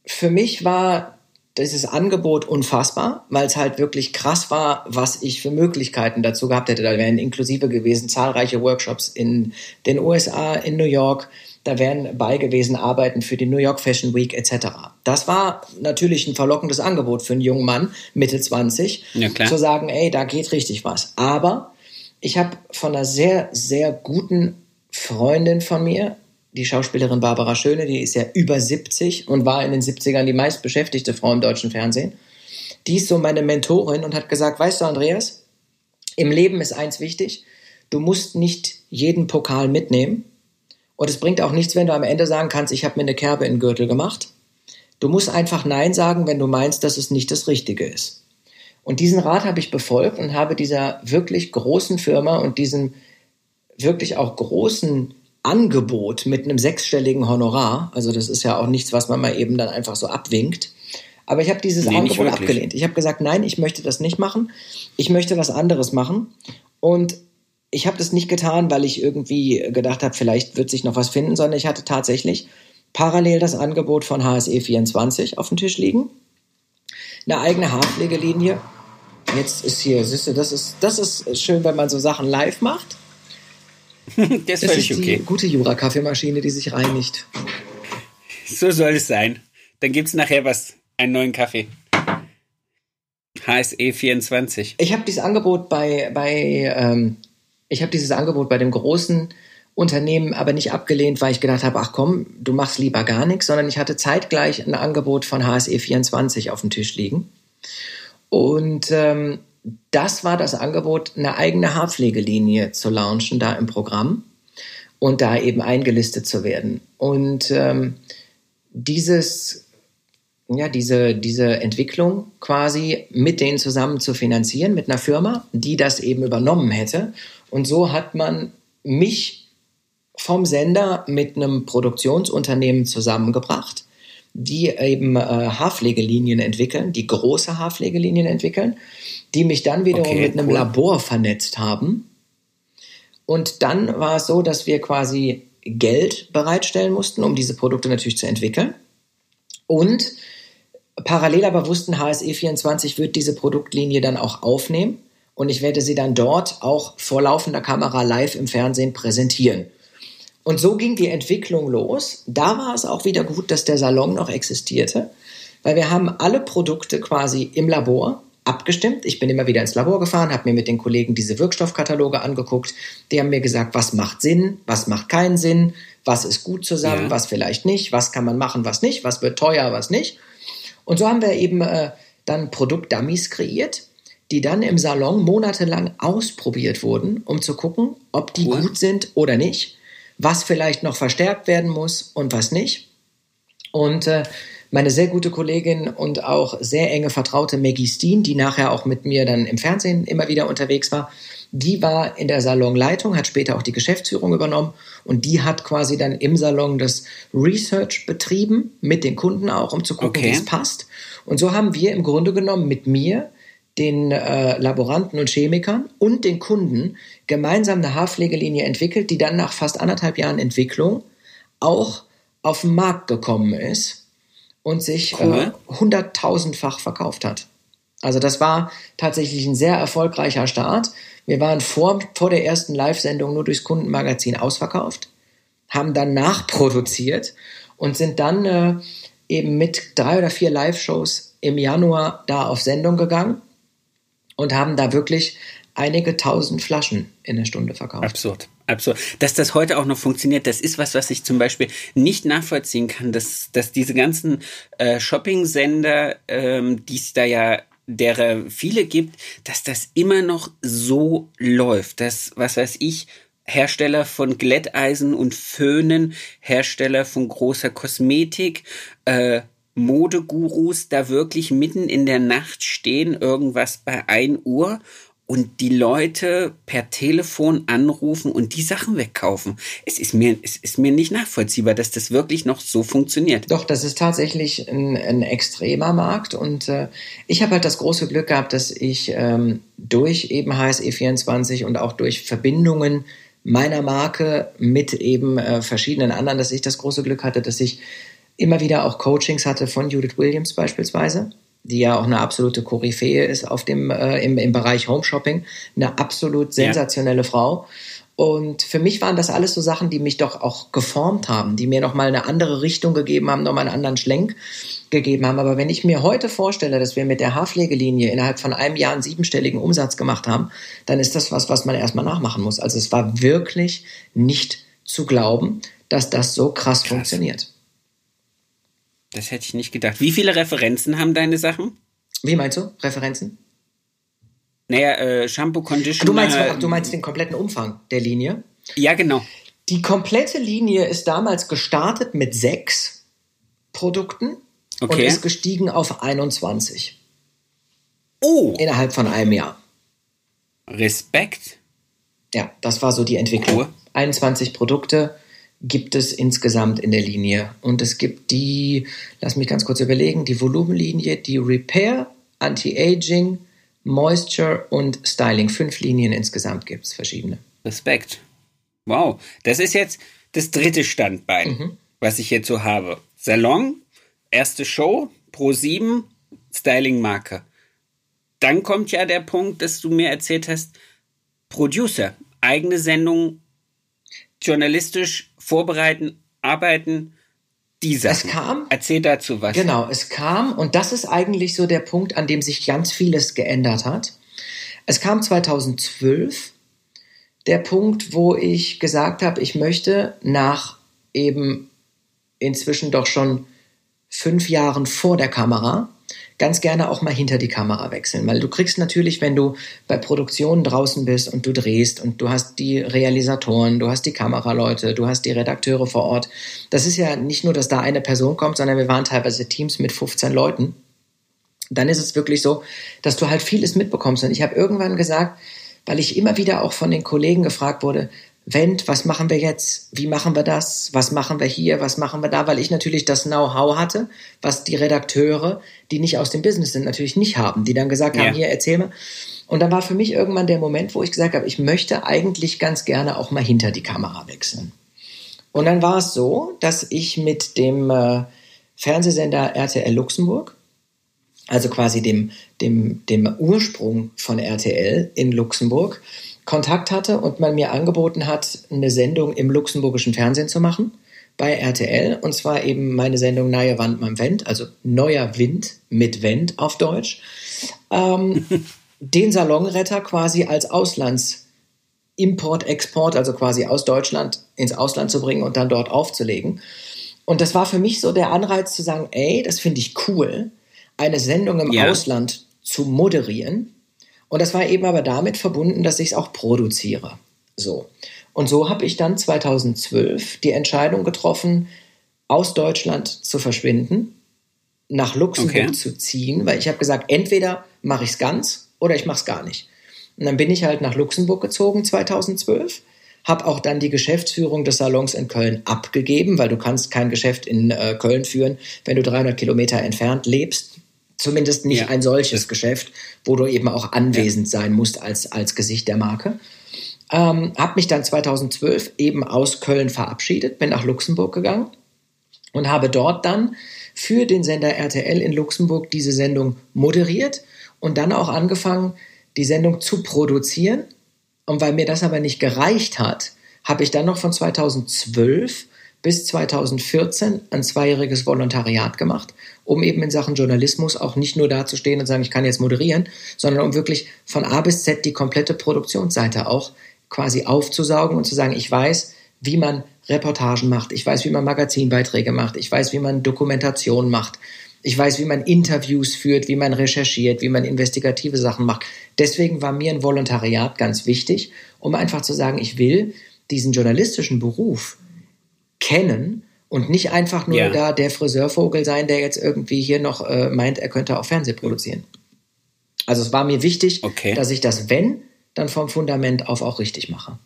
Speaker 3: für mich war dieses Angebot unfassbar, weil es halt wirklich krass war, was ich für Möglichkeiten dazu gehabt hätte. Da wären inklusive gewesen zahlreiche Workshops in den USA, in New York, da wären bei gewesen Arbeiten für die New York Fashion Week etc. Das war natürlich ein verlockendes Angebot für einen jungen Mann, Mitte 20, ja, zu sagen, ey, da geht richtig was. Aber ich habe von einer sehr, sehr guten Freundin von mir, die Schauspielerin Barbara Schöne, die ist ja über 70 und war in den 70ern die meistbeschäftigte Frau im deutschen Fernsehen. Die ist so meine Mentorin und hat gesagt, weißt du, Andreas, im Leben ist eins wichtig, du musst nicht jeden Pokal mitnehmen, und es bringt auch nichts, wenn du am Ende sagen kannst, ich habe mir eine Kerbe in den Gürtel gemacht. Du musst einfach Nein sagen, wenn du meinst, dass es nicht das Richtige ist. Und diesen Rat habe ich befolgt und habe dieser wirklich großen Firma und diesem wirklich auch großen Angebot mit einem sechsstelligen Honorar, also das ist ja auch nichts, was man mal eben dann einfach so abwinkt, aber ich habe dieses nee, Angebot abgelehnt. Ich habe gesagt, nein, ich möchte das nicht machen. Ich möchte was anderes machen. Und ich habe das nicht getan, weil ich irgendwie gedacht habe, vielleicht wird sich noch was finden, sondern ich hatte tatsächlich parallel das Angebot von HSE 24 auf dem Tisch liegen. Eine eigene Haarpflegelinie. Jetzt ist hier, siehst du, das ist, das ist schön, wenn man so Sachen live macht.
Speaker 2: das ist das
Speaker 3: ist die
Speaker 2: okay.
Speaker 3: Gute Jura-Kaffeemaschine, die sich reinigt.
Speaker 2: So soll es sein. Dann gibt es nachher was, einen neuen Kaffee. HSE 24.
Speaker 3: Ich habe dieses Angebot bei, bei ähm, ich habe dieses Angebot bei dem großen Unternehmen aber nicht abgelehnt, weil ich gedacht habe, ach komm, du machst lieber gar nichts, sondern ich hatte zeitgleich ein Angebot von HSE 24 auf dem Tisch liegen. Und ähm, das war das Angebot, eine eigene Haarpflegelinie zu launchen, da im Programm und da eben eingelistet zu werden. Und ähm, dieses, ja, diese, diese Entwicklung quasi mit denen zusammen zu finanzieren, mit einer Firma, die das eben übernommen hätte und so hat man mich vom Sender mit einem Produktionsunternehmen zusammengebracht, die eben äh, Haarpflegelinien entwickeln, die große Haarpflegelinien entwickeln, die mich dann wiederum okay, mit einem cool. Labor vernetzt haben. Und dann war es so, dass wir quasi Geld bereitstellen mussten, um diese Produkte natürlich zu entwickeln. Und parallel aber wussten, HSE24 wird diese Produktlinie dann auch aufnehmen und ich werde sie dann dort auch vor laufender Kamera live im Fernsehen präsentieren. Und so ging die Entwicklung los. Da war es auch wieder gut, dass der Salon noch existierte, weil wir haben alle Produkte quasi im Labor abgestimmt. Ich bin immer wieder ins Labor gefahren, habe mir mit den Kollegen diese Wirkstoffkataloge angeguckt. Die haben mir gesagt, was macht Sinn, was macht keinen Sinn, was ist gut zusammen, ja. was vielleicht nicht, was kann man machen, was nicht, was wird teuer, was nicht. Und so haben wir eben äh, dann Produktdummies kreiert die dann im Salon monatelang ausprobiert wurden, um zu gucken, ob die cool. gut sind oder nicht, was vielleicht noch verstärkt werden muss und was nicht. Und äh, meine sehr gute Kollegin und auch sehr enge Vertraute Maggie Steen, die nachher auch mit mir dann im Fernsehen immer wieder unterwegs war, die war in der Salonleitung, hat später auch die Geschäftsführung übernommen und die hat quasi dann im Salon das Research betrieben, mit den Kunden auch, um zu gucken, okay. wie es passt. Und so haben wir im Grunde genommen mit mir den äh, Laboranten und Chemikern und den Kunden gemeinsam eine Haarpflegelinie entwickelt, die dann nach fast anderthalb Jahren Entwicklung auch auf den Markt gekommen ist und sich äh, hunderttausendfach verkauft hat. Also das war tatsächlich ein sehr erfolgreicher Start. Wir waren vor, vor der ersten Live-Sendung nur durchs Kundenmagazin ausverkauft, haben dann nachproduziert und sind dann äh, eben mit drei oder vier Live-Shows im Januar da auf Sendung gegangen und haben da wirklich einige tausend Flaschen in der Stunde verkauft.
Speaker 2: Absurd. Absurd. Dass das heute auch noch funktioniert, das ist was, was ich zum Beispiel nicht nachvollziehen kann, dass, dass diese ganzen äh, Shopping-Sender, ähm, die es da ja derer viele gibt, dass das immer noch so läuft. Dass, was weiß ich, Hersteller von Glätteisen und Föhnen, Hersteller von großer Kosmetik, äh, Modegurus da wirklich mitten in der Nacht stehen, irgendwas bei 1 Uhr und die Leute per Telefon anrufen und die Sachen wegkaufen. Es ist mir, es ist mir nicht nachvollziehbar, dass das wirklich noch so funktioniert.
Speaker 3: Doch, das ist tatsächlich ein, ein extremer Markt und äh, ich habe halt das große Glück gehabt, dass ich ähm, durch eben HSE24 und auch durch Verbindungen meiner Marke mit eben äh, verschiedenen anderen, dass ich das große Glück hatte, dass ich immer wieder auch Coachings hatte von Judith Williams beispielsweise, die ja auch eine absolute Koryphäe ist auf dem, äh, im, im Bereich Home Shopping, eine absolut sensationelle Frau. Und für mich waren das alles so Sachen, die mich doch auch geformt haben, die mir nochmal eine andere Richtung gegeben haben, nochmal einen anderen Schlenk gegeben haben. Aber wenn ich mir heute vorstelle, dass wir mit der Haarpflegelinie innerhalb von einem Jahr einen siebenstelligen Umsatz gemacht haben, dann ist das was, was man erstmal nachmachen muss. Also es war wirklich nicht zu glauben, dass das so krass,
Speaker 2: Krass.
Speaker 3: funktioniert.
Speaker 2: Das hätte ich nicht gedacht. Wie viele Referenzen haben deine Sachen?
Speaker 3: Wie meinst du? Referenzen?
Speaker 2: Naja, äh, Shampoo, Conditioner.
Speaker 3: Du meinst, du meinst den kompletten Umfang der Linie?
Speaker 2: Ja, genau.
Speaker 3: Die komplette Linie ist damals gestartet mit sechs Produkten und
Speaker 2: Okay.
Speaker 3: ist gestiegen auf 21
Speaker 2: Oh,
Speaker 3: innerhalb von einem Jahr.
Speaker 2: Respekt.
Speaker 3: Ja, das war so die Entwicklung.
Speaker 2: Cool.
Speaker 3: 21 Produkte gibt es insgesamt in der Linie. Und es gibt die, lass mich ganz kurz überlegen, die Volumenlinie, die Repair, Anti-Aging, Moisture und Styling. Fünf Linien insgesamt gibt es verschiedene.
Speaker 2: Respekt. Wow. Das ist jetzt das dritte Standbein, was ich jetzt so habe. Salon, erste Show, Pro 7, Styling-Marke. Dann kommt ja der Punkt, dass du mir erzählt hast, Producer, eigene Sendung, journalistisch vorbereiten, arbeiten, die Sachen.
Speaker 3: kam-
Speaker 2: Erzähl dazu was.
Speaker 3: Genau, es kam, und das ist eigentlich so der Punkt, an dem sich ganz vieles geändert hat. Es kam 2012 der Punkt, wo ich gesagt habe, ich möchte nach eben inzwischen doch schon fünf Jahren vor der Kamera ganz gerne auch mal hinter die Kamera wechseln. Weil du kriegst natürlich, wenn du bei Produktionen draußen bist und du drehst und du hast die Realisatoren, du hast die Kameraleute, du hast die Redakteure vor Ort. Das ist ja nicht nur, dass da eine Person kommt, sondern wir waren teilweise Teams mit 15 Leuten. Dann ist es wirklich so, dass du halt vieles mitbekommst. Und ich habe irgendwann gesagt, weil ich immer wieder auch von den Kollegen gefragt wurde, Wendt, was machen wir jetzt? Wie machen wir das? Was machen wir hier? Was machen wir da? Weil ich natürlich das Know-how hatte, was die Redakteure, die nicht aus dem Business sind, natürlich nicht haben, die dann gesagt
Speaker 2: Ja.
Speaker 3: haben, hier, erzähl mal. Und dann war für mich irgendwann der Moment, wo ich gesagt habe, ich möchte eigentlich ganz gerne auch mal hinter die Kamera wechseln. Und dann war es so, dass ich mit dem äh, Fernsehsender RTL Luxemburg, also quasi dem, dem, dem Ursprung von RTL in Luxemburg, Kontakt hatte und man mir angeboten hat, eine Sendung im luxemburgischen Fernsehen zu machen bei RTL. Und zwar eben meine Sendung Neue Wand am Wendt, also Neuer Wind mit Wendt auf Deutsch. Ähm, den Salonretter quasi als Auslands Import, Export, also quasi aus Deutschland ins Ausland zu bringen und dann dort aufzulegen. Und das war für mich so der Anreiz zu sagen, ey, das finde ich cool, eine Sendung im
Speaker 2: Ja.
Speaker 3: Ausland zu moderieren. Und das war eben aber damit verbunden, dass ich es auch produziere. So. Und so habe ich dann 2012 die Entscheidung getroffen, aus Deutschland zu verschwinden, nach Luxemburg
Speaker 2: Okay.
Speaker 3: zu ziehen, weil ich habe gesagt, entweder mache ich es ganz oder ich mache es gar nicht. Und dann bin ich halt nach Luxemburg gezogen 2012, habe auch dann die Geschäftsführung des Salons in Köln abgegeben, weil du kannst kein Geschäft in äh, Köln führen, wenn du 300 Kilometer entfernt lebst. Zumindest nicht
Speaker 2: Ja.
Speaker 3: ein solches Geschäft, wo du eben auch anwesend sein musst als, als Gesicht der Marke. Ähm, habe mich dann 2012 eben aus Köln verabschiedet, bin nach Luxemburg gegangen und habe dort dann für den Sender RTL in Luxemburg diese Sendung moderiert und dann auch angefangen, die Sendung zu produzieren. Und weil mir das aber nicht gereicht hat, habe ich dann noch von 2012 bis 2014 ein zweijähriges Volontariat gemacht, um eben in Sachen Journalismus auch nicht nur dazustehen und sagen, ich kann jetzt moderieren, sondern um wirklich von A bis Z die komplette Produktionsseite auch quasi aufzusaugen und zu sagen, ich weiß, wie man Reportagen macht, ich weiß, wie man Magazinbeiträge macht, ich weiß, wie man Dokumentation macht, ich weiß, wie man Interviews führt, wie man recherchiert, wie man investigative Sachen macht. Deswegen war mir ein Volontariat ganz wichtig, um einfach zu sagen, ich will diesen journalistischen Beruf kennen und nicht einfach nur ja. da der Friseurvogel sein, der jetzt irgendwie hier noch äh, meint, er könnte auch Fernsehen produzieren. Also es war mir wichtig, okay. dass ich das, wenn, dann vom Fundament auf auch richtig mache.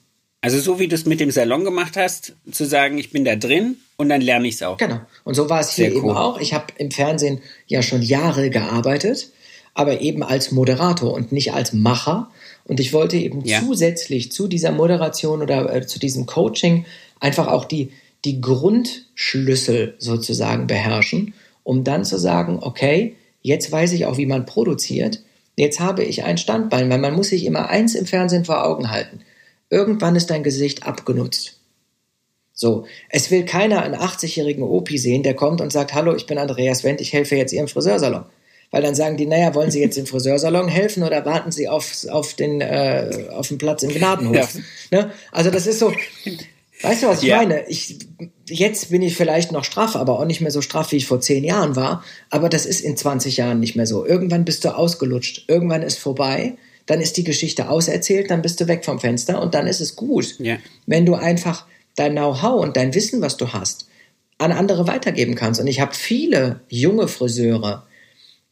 Speaker 2: Also so wie du es mit dem Salon gemacht hast, zu sagen, ich bin da drin und dann lerne ich es auch.
Speaker 3: Genau. Und so war es hier cool. eben auch. Ich habe im Fernsehen ja schon Jahre gearbeitet, aber eben als Moderator und nicht als Macher. Und ich wollte eben ja. zusätzlich zu dieser Moderation oder äh, zu diesem Coaching einfach auch die, die Grundschlüssel sozusagen beherrschen, um dann zu sagen, okay, jetzt weiß ich auch, wie man produziert. Jetzt habe ich ein Standbein, weil man muss sich immer eins im Fernsehen vor Augen halten. Irgendwann ist dein Gesicht abgenutzt. So, es will keiner einen 80-jährigen Opi sehen, der kommt und sagt, hallo, ich bin Andreas Wendt, ich helfe jetzt Ihrem Friseursalon. Weil dann sagen die, naja, wollen Sie jetzt im Friseursalon helfen oder warten Sie auf, auf, den, äh, auf den Platz im Gnadenhof? Ja. Ne? Also das ist so, weißt du, was ich ja. meine? Ich, jetzt bin ich vielleicht noch straff, aber auch nicht mehr so straff, wie ich vor zehn Jahren war. Aber das ist in 20 Jahren nicht mehr so. Irgendwann bist du ausgelutscht. Irgendwann ist vorbei dann ist die Geschichte auserzählt, dann bist du weg vom Fenster und dann ist es gut, ja. wenn du einfach dein Know-how und dein Wissen, was du hast, an andere weitergeben kannst. Und ich habe viele junge Friseure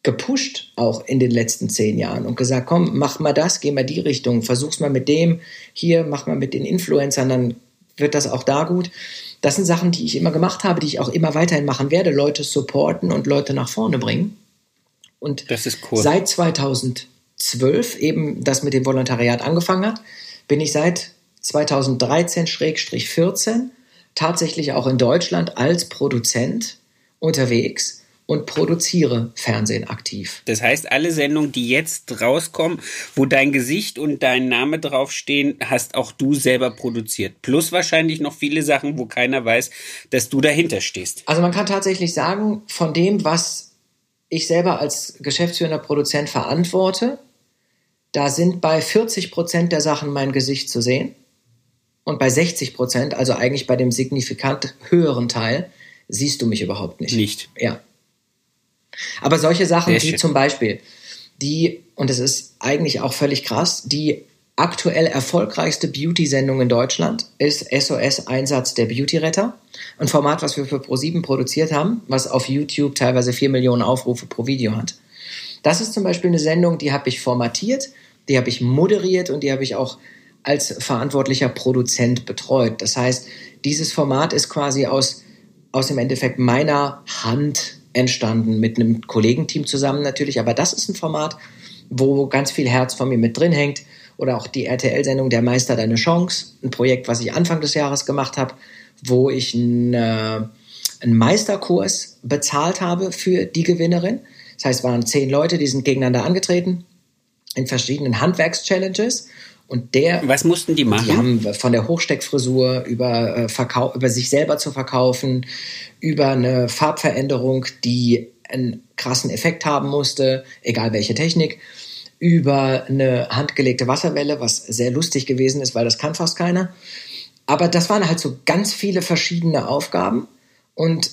Speaker 3: gepusht, auch in den letzten zehn Jahren und gesagt, komm, mach mal das, geh mal die Richtung, versuch's mal mit dem, hier, mach mal mit den Influencern, dann wird das auch da gut. Das sind Sachen, die ich immer gemacht habe, die ich auch immer weiterhin machen werde, Leute supporten und Leute nach vorne bringen. Und cool. seit 2000 2012 eben das mit dem Volontariat angefangen hat, bin ich seit 2013-14 tatsächlich auch in Deutschland als Produzent unterwegs und produziere Fernsehen aktiv.
Speaker 2: Das heißt, alle Sendungen, die jetzt rauskommen, wo dein Gesicht und dein Name draufstehen, hast auch du selber produziert. Plus wahrscheinlich noch viele Sachen, wo keiner weiß, dass du dahinter stehst.
Speaker 3: Also man kann tatsächlich sagen, von dem, was ich selber als geschäftsführender Produzent verantworte, da sind bei 40 Prozent der Sachen mein Gesicht zu sehen. Und bei 60 Prozent, also eigentlich bei dem signifikant höheren Teil, siehst du mich überhaupt nicht.
Speaker 2: Nicht.
Speaker 3: Ja. Aber solche Sachen wie zum Beispiel die, und es ist eigentlich auch völlig krass, die aktuell erfolgreichste Beauty-Sendung in Deutschland ist SOS Einsatz der Beauty-Retter. Ein Format, was wir für Pro7 produziert haben, was auf YouTube teilweise 4 Millionen Aufrufe pro Video hat. Das ist zum Beispiel eine Sendung, die habe ich formatiert die habe ich moderiert und die habe ich auch als verantwortlicher Produzent betreut. Das heißt, dieses Format ist quasi aus, aus dem Endeffekt meiner Hand entstanden, mit einem Kollegenteam zusammen natürlich. Aber das ist ein Format, wo ganz viel Herz von mir mit drin hängt. Oder auch die RTL-Sendung Der Meister deine Chance, ein Projekt, was ich Anfang des Jahres gemacht habe, wo ich eine, einen Meisterkurs bezahlt habe für die Gewinnerin. Das heißt, es waren zehn Leute, die sind gegeneinander angetreten in verschiedenen Handwerks-Challenges. Und der.
Speaker 2: Was mussten die machen?
Speaker 3: Die haben von der Hochsteckfrisur über, äh, Verkau über sich selber zu verkaufen, über eine Farbveränderung, die einen krassen Effekt haben musste, egal welche Technik, über eine handgelegte Wasserwelle, was sehr lustig gewesen ist, weil das kann fast keiner. Aber das waren halt so ganz viele verschiedene Aufgaben und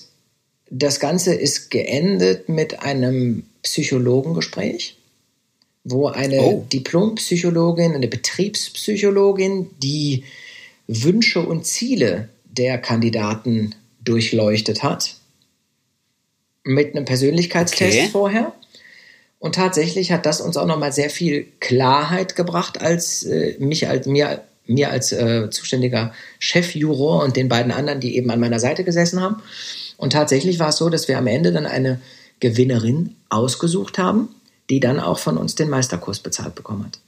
Speaker 3: das Ganze ist geendet mit einem Psychologengespräch wo eine oh. Diplompsychologin, eine Betriebspsychologin die Wünsche und Ziele der Kandidaten durchleuchtet hat. Mit einem Persönlichkeitstest okay. vorher. Und tatsächlich hat das uns auch nochmal sehr viel Klarheit gebracht, als äh, mich als mir, mir als äh, zuständiger Chefjuror und den beiden anderen, die eben an meiner Seite gesessen haben. Und tatsächlich war es so, dass wir am Ende dann eine Gewinnerin ausgesucht haben die dann auch von uns den Meisterkurs bezahlt bekommen hat.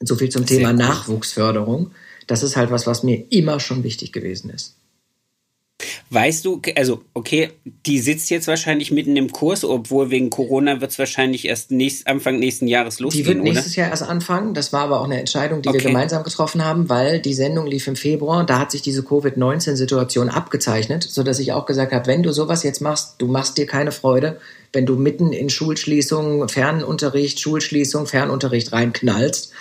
Speaker 3: So viel zum Thema cool. Nachwuchsförderung. Das ist halt was, was mir immer schon wichtig gewesen ist.
Speaker 2: Weißt du, also okay, die sitzt jetzt wahrscheinlich mitten im Kurs, obwohl wegen Corona wird es wahrscheinlich erst nächst, Anfang nächsten Jahres losgehen,
Speaker 3: Die wird nächstes Jahr erst anfangen. Das war aber auch eine Entscheidung, die
Speaker 2: Okay.
Speaker 3: wir gemeinsam getroffen haben, weil die Sendung lief im Februar und da hat sich diese Covid-19-Situation abgezeichnet, sodass ich auch gesagt habe, wenn du sowas jetzt machst, du machst dir keine Freude, wenn du mitten in Schulschließung, Fernunterricht, Schulschließung, Fernunterricht reinknallst.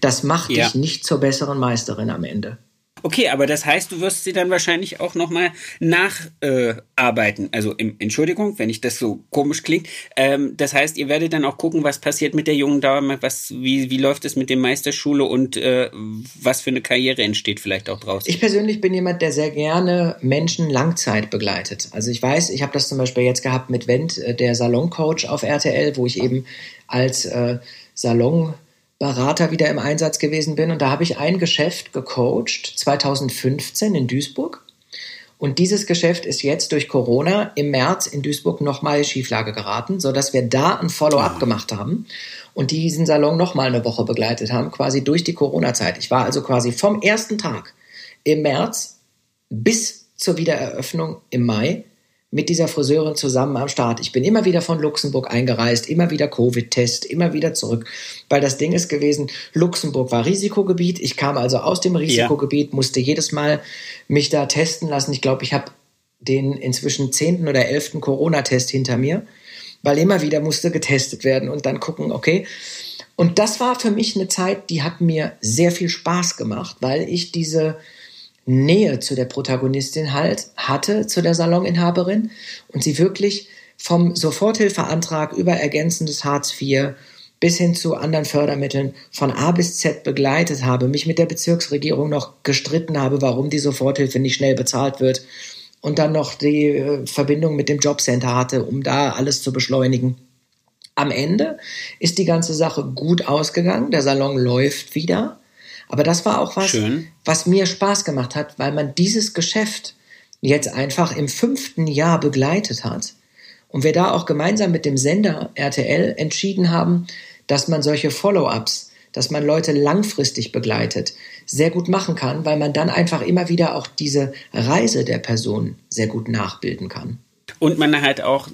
Speaker 3: Das macht
Speaker 2: Ja.
Speaker 3: dich nicht zur besseren Meisterin am Ende.
Speaker 2: Okay, aber das heißt, du wirst sie dann wahrscheinlich auch nochmal nacharbeiten. Äh, also im, Entschuldigung, wenn ich das so komisch klingt. Ähm, das heißt, ihr werdet dann auch gucken, was passiert mit der jungen Dame, was, wie, wie läuft es mit der Meisterschule und äh, was für eine Karriere entsteht vielleicht auch draus.
Speaker 3: Ich persönlich bin jemand, der sehr gerne Menschen Langzeit begleitet. Also ich weiß, ich habe das zum Beispiel jetzt gehabt mit Wendt, äh, der Saloncoach auf RTL, wo ich eben als äh, Salonberater wieder im Einsatz gewesen bin. Und da habe ich ein Geschäft gecoacht, 2015 in Duisburg. Und dieses Geschäft ist jetzt durch Corona im März in Duisburg nochmal in Schieflage geraten, sodass wir da ein Follow-up gemacht haben und diesen Salon nochmal eine Woche begleitet haben, quasi durch die Corona-Zeit. Ich war also quasi vom ersten Tag im März bis zur Wiedereröffnung im Mai mit dieser Friseurin zusammen am Start. Ich bin immer wieder von Luxemburg eingereist, immer wieder Covid-Test, immer wieder zurück, weil das Ding ist gewesen, Luxemburg war Risikogebiet. Ich kam also aus dem Risikogebiet, musste jedes Mal mich da testen lassen. Ich glaube, ich habe den inzwischen zehnten oder elften Corona-Test hinter mir, weil immer wieder musste getestet werden und dann gucken, okay. Und das war für mich eine Zeit, die hat mir sehr viel Spaß gemacht, weil ich diese Nähe zu der Protagonistin halt hatte, zu der Saloninhaberin und sie wirklich vom Soforthilfeantrag über ergänzendes Hartz IV bis hin zu anderen Fördermitteln von A bis Z begleitet habe, mich mit der Bezirksregierung noch gestritten habe, warum die Soforthilfe nicht schnell bezahlt wird und dann noch die äh, Verbindung mit dem Jobcenter hatte, um da alles zu beschleunigen. Am Ende ist die ganze Sache gut ausgegangen, der Salon läuft wieder. Aber das war auch was,
Speaker 2: Schön.
Speaker 3: was mir Spaß gemacht hat, weil man dieses Geschäft jetzt einfach im fünften Jahr begleitet hat. Und wir da auch gemeinsam mit dem Sender RTL entschieden haben, dass man solche Follow-ups, dass man Leute langfristig begleitet, sehr gut machen kann, weil man dann einfach immer wieder auch diese Reise der Person sehr gut nachbilden kann.
Speaker 2: Und man halt auch,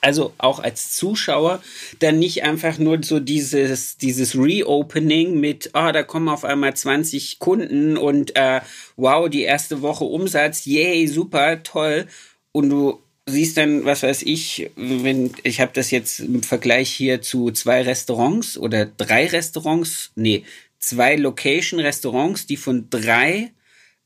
Speaker 2: also auch als Zuschauer, dann nicht einfach nur so dieses, dieses Reopening mit, ah, da kommen auf einmal 20 Kunden und äh, wow, die erste Woche Umsatz, yay, super, toll. Und du siehst dann, was weiß ich, wenn ich habe das jetzt im Vergleich hier zu zwei Restaurants oder drei Restaurants, nee, zwei Location-Restaurants, die von drei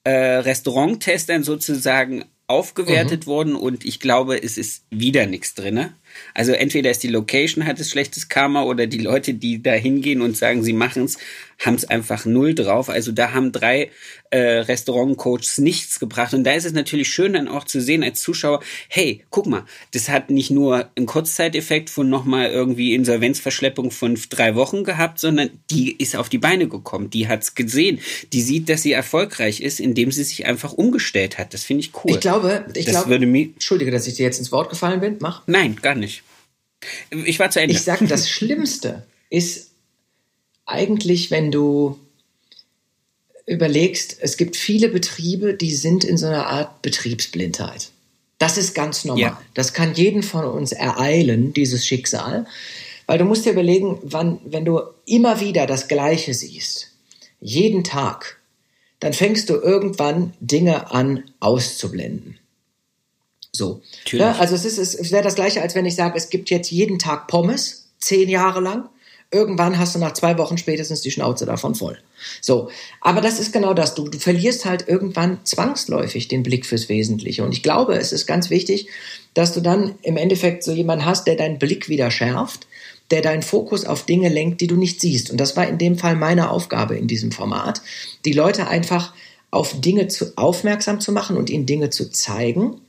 Speaker 2: äh, Restauranttestern sozusagen aufgewertet worden und ich glaube, es ist wieder nichts drinne. Also entweder ist die Location hat es schlechtes Karma oder die Leute, die da hingehen und sagen, sie machen's, haben es einfach null drauf. Also da haben drei äh, Restaurantcoaches nichts gebracht. Und da ist es natürlich schön dann auch zu sehen als Zuschauer, hey, guck mal, das hat nicht nur einen Kurzzeiteffekt von nochmal irgendwie Insolvenzverschleppung von drei Wochen gehabt, sondern die ist auf die Beine gekommen. Die hat's gesehen. Die sieht, dass sie erfolgreich ist, indem sie sich einfach umgestellt hat. Das finde ich cool.
Speaker 3: Ich glaube, ich
Speaker 2: das
Speaker 3: glaube,
Speaker 2: würde mir,
Speaker 3: Entschuldige, dass ich dir jetzt ins Wort gefallen bin. Mach.
Speaker 2: nein, gar nicht. Ich war zu Ende.
Speaker 3: Ich sage, das Schlimmste ist eigentlich, wenn du überlegst, es gibt viele Betriebe, die sind in so einer Art Betriebsblindheit. Das ist ganz normal.
Speaker 2: Ja.
Speaker 3: Das kann jeden von uns ereilen, dieses Schicksal. Weil du musst dir überlegen, wann, wenn du immer wieder das Gleiche siehst, jeden Tag, dann fängst du irgendwann Dinge an auszublenden. So. Ja, also es ist, es wäre das gleiche, als wenn ich sage, es gibt jetzt jeden Tag Pommes, zehn Jahre lang. Irgendwann hast du nach zwei Wochen spätestens die Schnauze davon voll. So. Aber das ist genau das. Du, du verlierst halt irgendwann zwangsläufig den Blick fürs Wesentliche. Und ich glaube, es ist ganz wichtig, dass du dann im Endeffekt so jemanden hast, der deinen Blick wieder schärft, der deinen Fokus auf Dinge lenkt, die du nicht siehst. Und das war in dem Fall meine Aufgabe in diesem Format, die Leute einfach auf Dinge zu, aufmerksam zu machen und ihnen Dinge zu zeigen,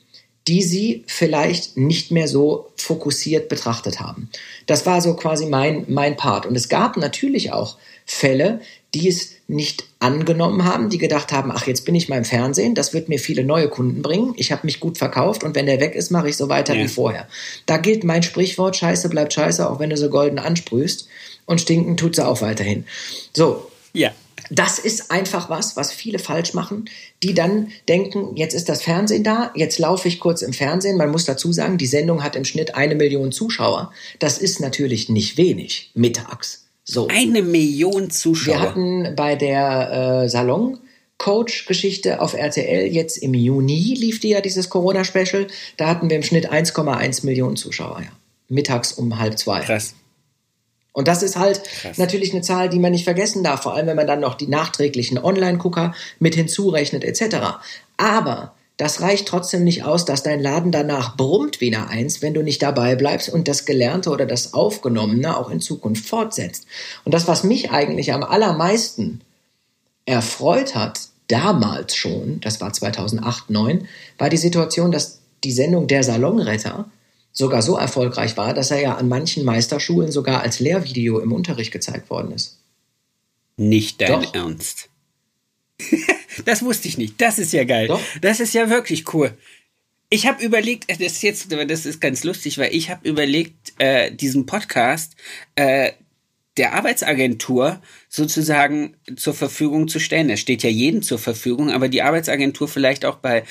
Speaker 3: die sie vielleicht nicht mehr so fokussiert betrachtet haben. Das war so quasi mein, mein Part. Und es gab natürlich auch Fälle, die es nicht angenommen haben, die gedacht haben, ach, jetzt bin ich mal im Fernsehen, das wird mir viele neue Kunden bringen, ich habe mich gut verkauft und wenn der weg ist, mache ich so weiter
Speaker 2: Ja.
Speaker 3: wie vorher. Da gilt mein Sprichwort, Scheiße bleibt Scheiße, auch wenn du so golden ansprühst und stinken tut sie auch weiterhin. So,
Speaker 2: ja.
Speaker 3: Das ist einfach was, was viele falsch machen, die dann denken, jetzt ist das Fernsehen da, jetzt laufe ich kurz im Fernsehen. Man muss dazu sagen, die Sendung hat im Schnitt eine Million Zuschauer. Das ist natürlich nicht wenig mittags. So.
Speaker 2: Eine Million Zuschauer.
Speaker 3: Wir hatten bei der äh, Salon Coach-Geschichte auf RTL jetzt im Juni lief die ja dieses Corona-Special. Da hatten wir im Schnitt 1,1 Millionen Zuschauer. Ja. Mittags um halb zwei.
Speaker 2: Krass.
Speaker 3: Und das ist halt Krass. natürlich eine Zahl, die man nicht vergessen darf, vor allem wenn man dann noch die nachträglichen Online-Gucker mit hinzurechnet etc. Aber das reicht trotzdem nicht aus, dass dein Laden danach brummt wie eine Eins, wenn du nicht dabei bleibst und das Gelernte oder das Aufgenommene auch in Zukunft fortsetzt. Und das, was mich eigentlich am allermeisten erfreut hat, damals schon, das war 2008, 2009, war die Situation, dass die Sendung Der Salonretter sogar so erfolgreich war, dass er ja an manchen Meisterschulen sogar als Lehrvideo im Unterricht gezeigt worden ist.
Speaker 2: Nicht dein Doch. Ernst. das wusste ich nicht. Das ist ja geil. Doch. Das ist ja wirklich cool. Ich habe überlegt, das ist jetzt, das ist ganz lustig, weil ich habe überlegt, äh, diesen Podcast äh, der Arbeitsagentur sozusagen zur Verfügung zu stellen. Er steht ja jedem zur Verfügung, aber die Arbeitsagentur vielleicht auch bei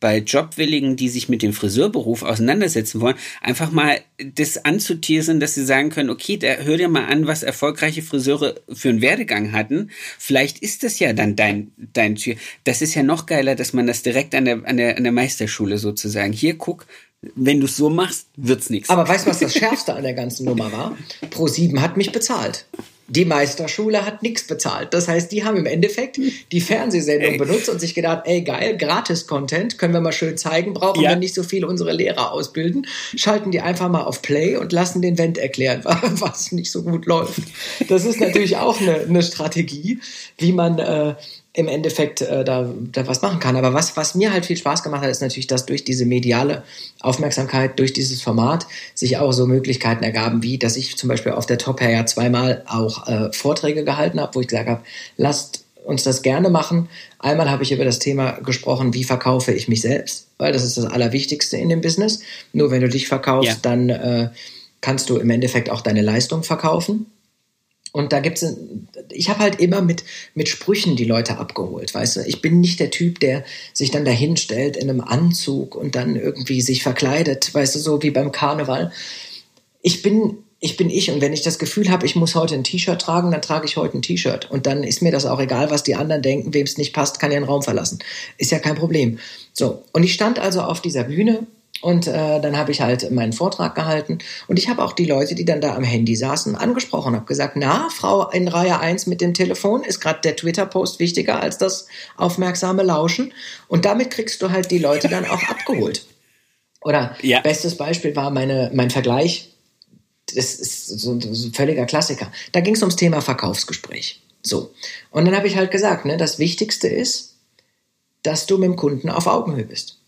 Speaker 2: bei Jobwilligen, die sich mit dem Friseurberuf auseinandersetzen wollen, einfach mal das anzuteasern, dass sie sagen können, okay, da, hör dir mal an, was erfolgreiche Friseure für einen Werdegang hatten. Vielleicht ist das ja dann dein, dein Tür. Das ist ja noch geiler, dass man das direkt an der, an der, an der Meisterschule sozusagen. Hier, guck, wenn du es so machst, wird's nichts.
Speaker 3: Aber weißt du, was das Schärfste an der ganzen Nummer war? Pro7 hat mich bezahlt. Die Meisterschule hat nichts bezahlt. Das heißt, die haben im Endeffekt die Fernsehsendung ey. benutzt und sich gedacht, ey geil, Gratis-Content, können wir mal schön zeigen, brauchen ja. wir nicht so viel unsere Lehrer ausbilden, schalten die einfach mal auf Play und lassen den Vent erklären, was nicht so gut läuft. Das ist natürlich auch eine, eine Strategie, wie man äh, im Endeffekt äh, da, da was machen kann. Aber was, was mir halt viel Spaß gemacht hat, ist natürlich, dass durch diese mediale Aufmerksamkeit, durch dieses Format sich auch so Möglichkeiten ergaben, wie dass ich zum Beispiel auf der Top Hair ja zweimal auch äh, Vorträge gehalten habe, wo ich gesagt habe, lasst uns das gerne machen. Einmal habe ich über das Thema gesprochen, wie verkaufe ich mich selbst, weil das ist das Allerwichtigste in dem Business. Nur wenn du dich verkaufst, ja. dann äh, kannst du im Endeffekt auch deine Leistung verkaufen. Und da gibt's, ich habe halt immer mit, mit Sprüchen die Leute abgeholt, weißt du. Ich bin nicht der Typ, der sich dann dahin stellt in einem Anzug und dann irgendwie sich verkleidet, weißt du, so wie beim Karneval. Ich bin, ich bin ich und wenn ich das Gefühl habe, ich muss heute ein T-Shirt tragen, dann trage ich heute ein T-Shirt. Und dann ist mir das auch egal, was die anderen denken, wem es nicht passt, kann ja den Raum verlassen. Ist ja kein Problem. So, und ich stand also auf dieser Bühne und äh, dann habe ich halt meinen Vortrag gehalten und ich habe auch die Leute, die dann da am Handy saßen, angesprochen, habe gesagt, na, Frau in Reihe 1 mit dem Telefon, ist gerade der Twitter-Post wichtiger als das aufmerksame Lauschen. Und damit kriegst du halt die Leute dann auch abgeholt. Oder ja. bestes Beispiel war meine, mein Vergleich, das ist so, so ein völliger Klassiker. Da ging es ums Thema Verkaufsgespräch. So. Und dann habe ich halt gesagt, ne, das Wichtigste ist, dass du mit dem Kunden auf Augenhöhe bist.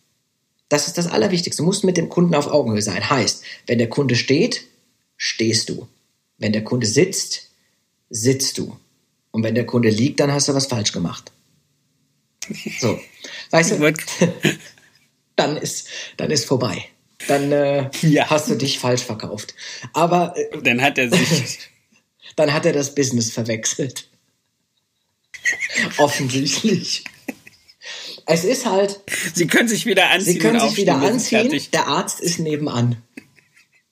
Speaker 3: Das ist das Allerwichtigste. Du musst mit dem Kunden auf Augenhöhe sein. Heißt, wenn der Kunde steht, stehst du. Wenn der Kunde sitzt, sitzt du. Und wenn der Kunde liegt, dann hast du was falsch gemacht. So. Weißt du, dann ist, dann ist vorbei. Dann äh, ja. hast du dich falsch verkauft. Aber
Speaker 2: äh, dann hat er sich.
Speaker 3: dann hat er das Business verwechselt. Offensichtlich. Es ist halt.
Speaker 2: Sie können sich wieder anziehen.
Speaker 3: Sie können sich wieder anziehen. Der Arzt ist nebenan.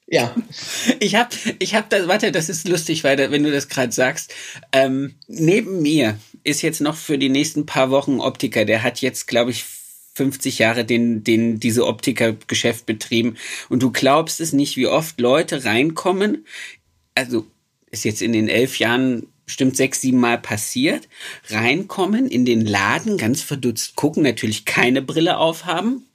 Speaker 3: Ja.
Speaker 2: Ich habe, ich habe das, warte, das ist lustig, weil wenn du das gerade sagst. Ähm, neben mir ist jetzt noch für die nächsten paar Wochen Optiker. Der hat jetzt, glaube ich, 50 Jahre den, den, diese Optikergeschäft betrieben. Und du glaubst es nicht, wie oft Leute reinkommen. Also, ist jetzt in den elf Jahren bestimmt sechs, sieben Mal passiert, reinkommen in den Laden, ganz verdutzt gucken, natürlich keine Brille aufhaben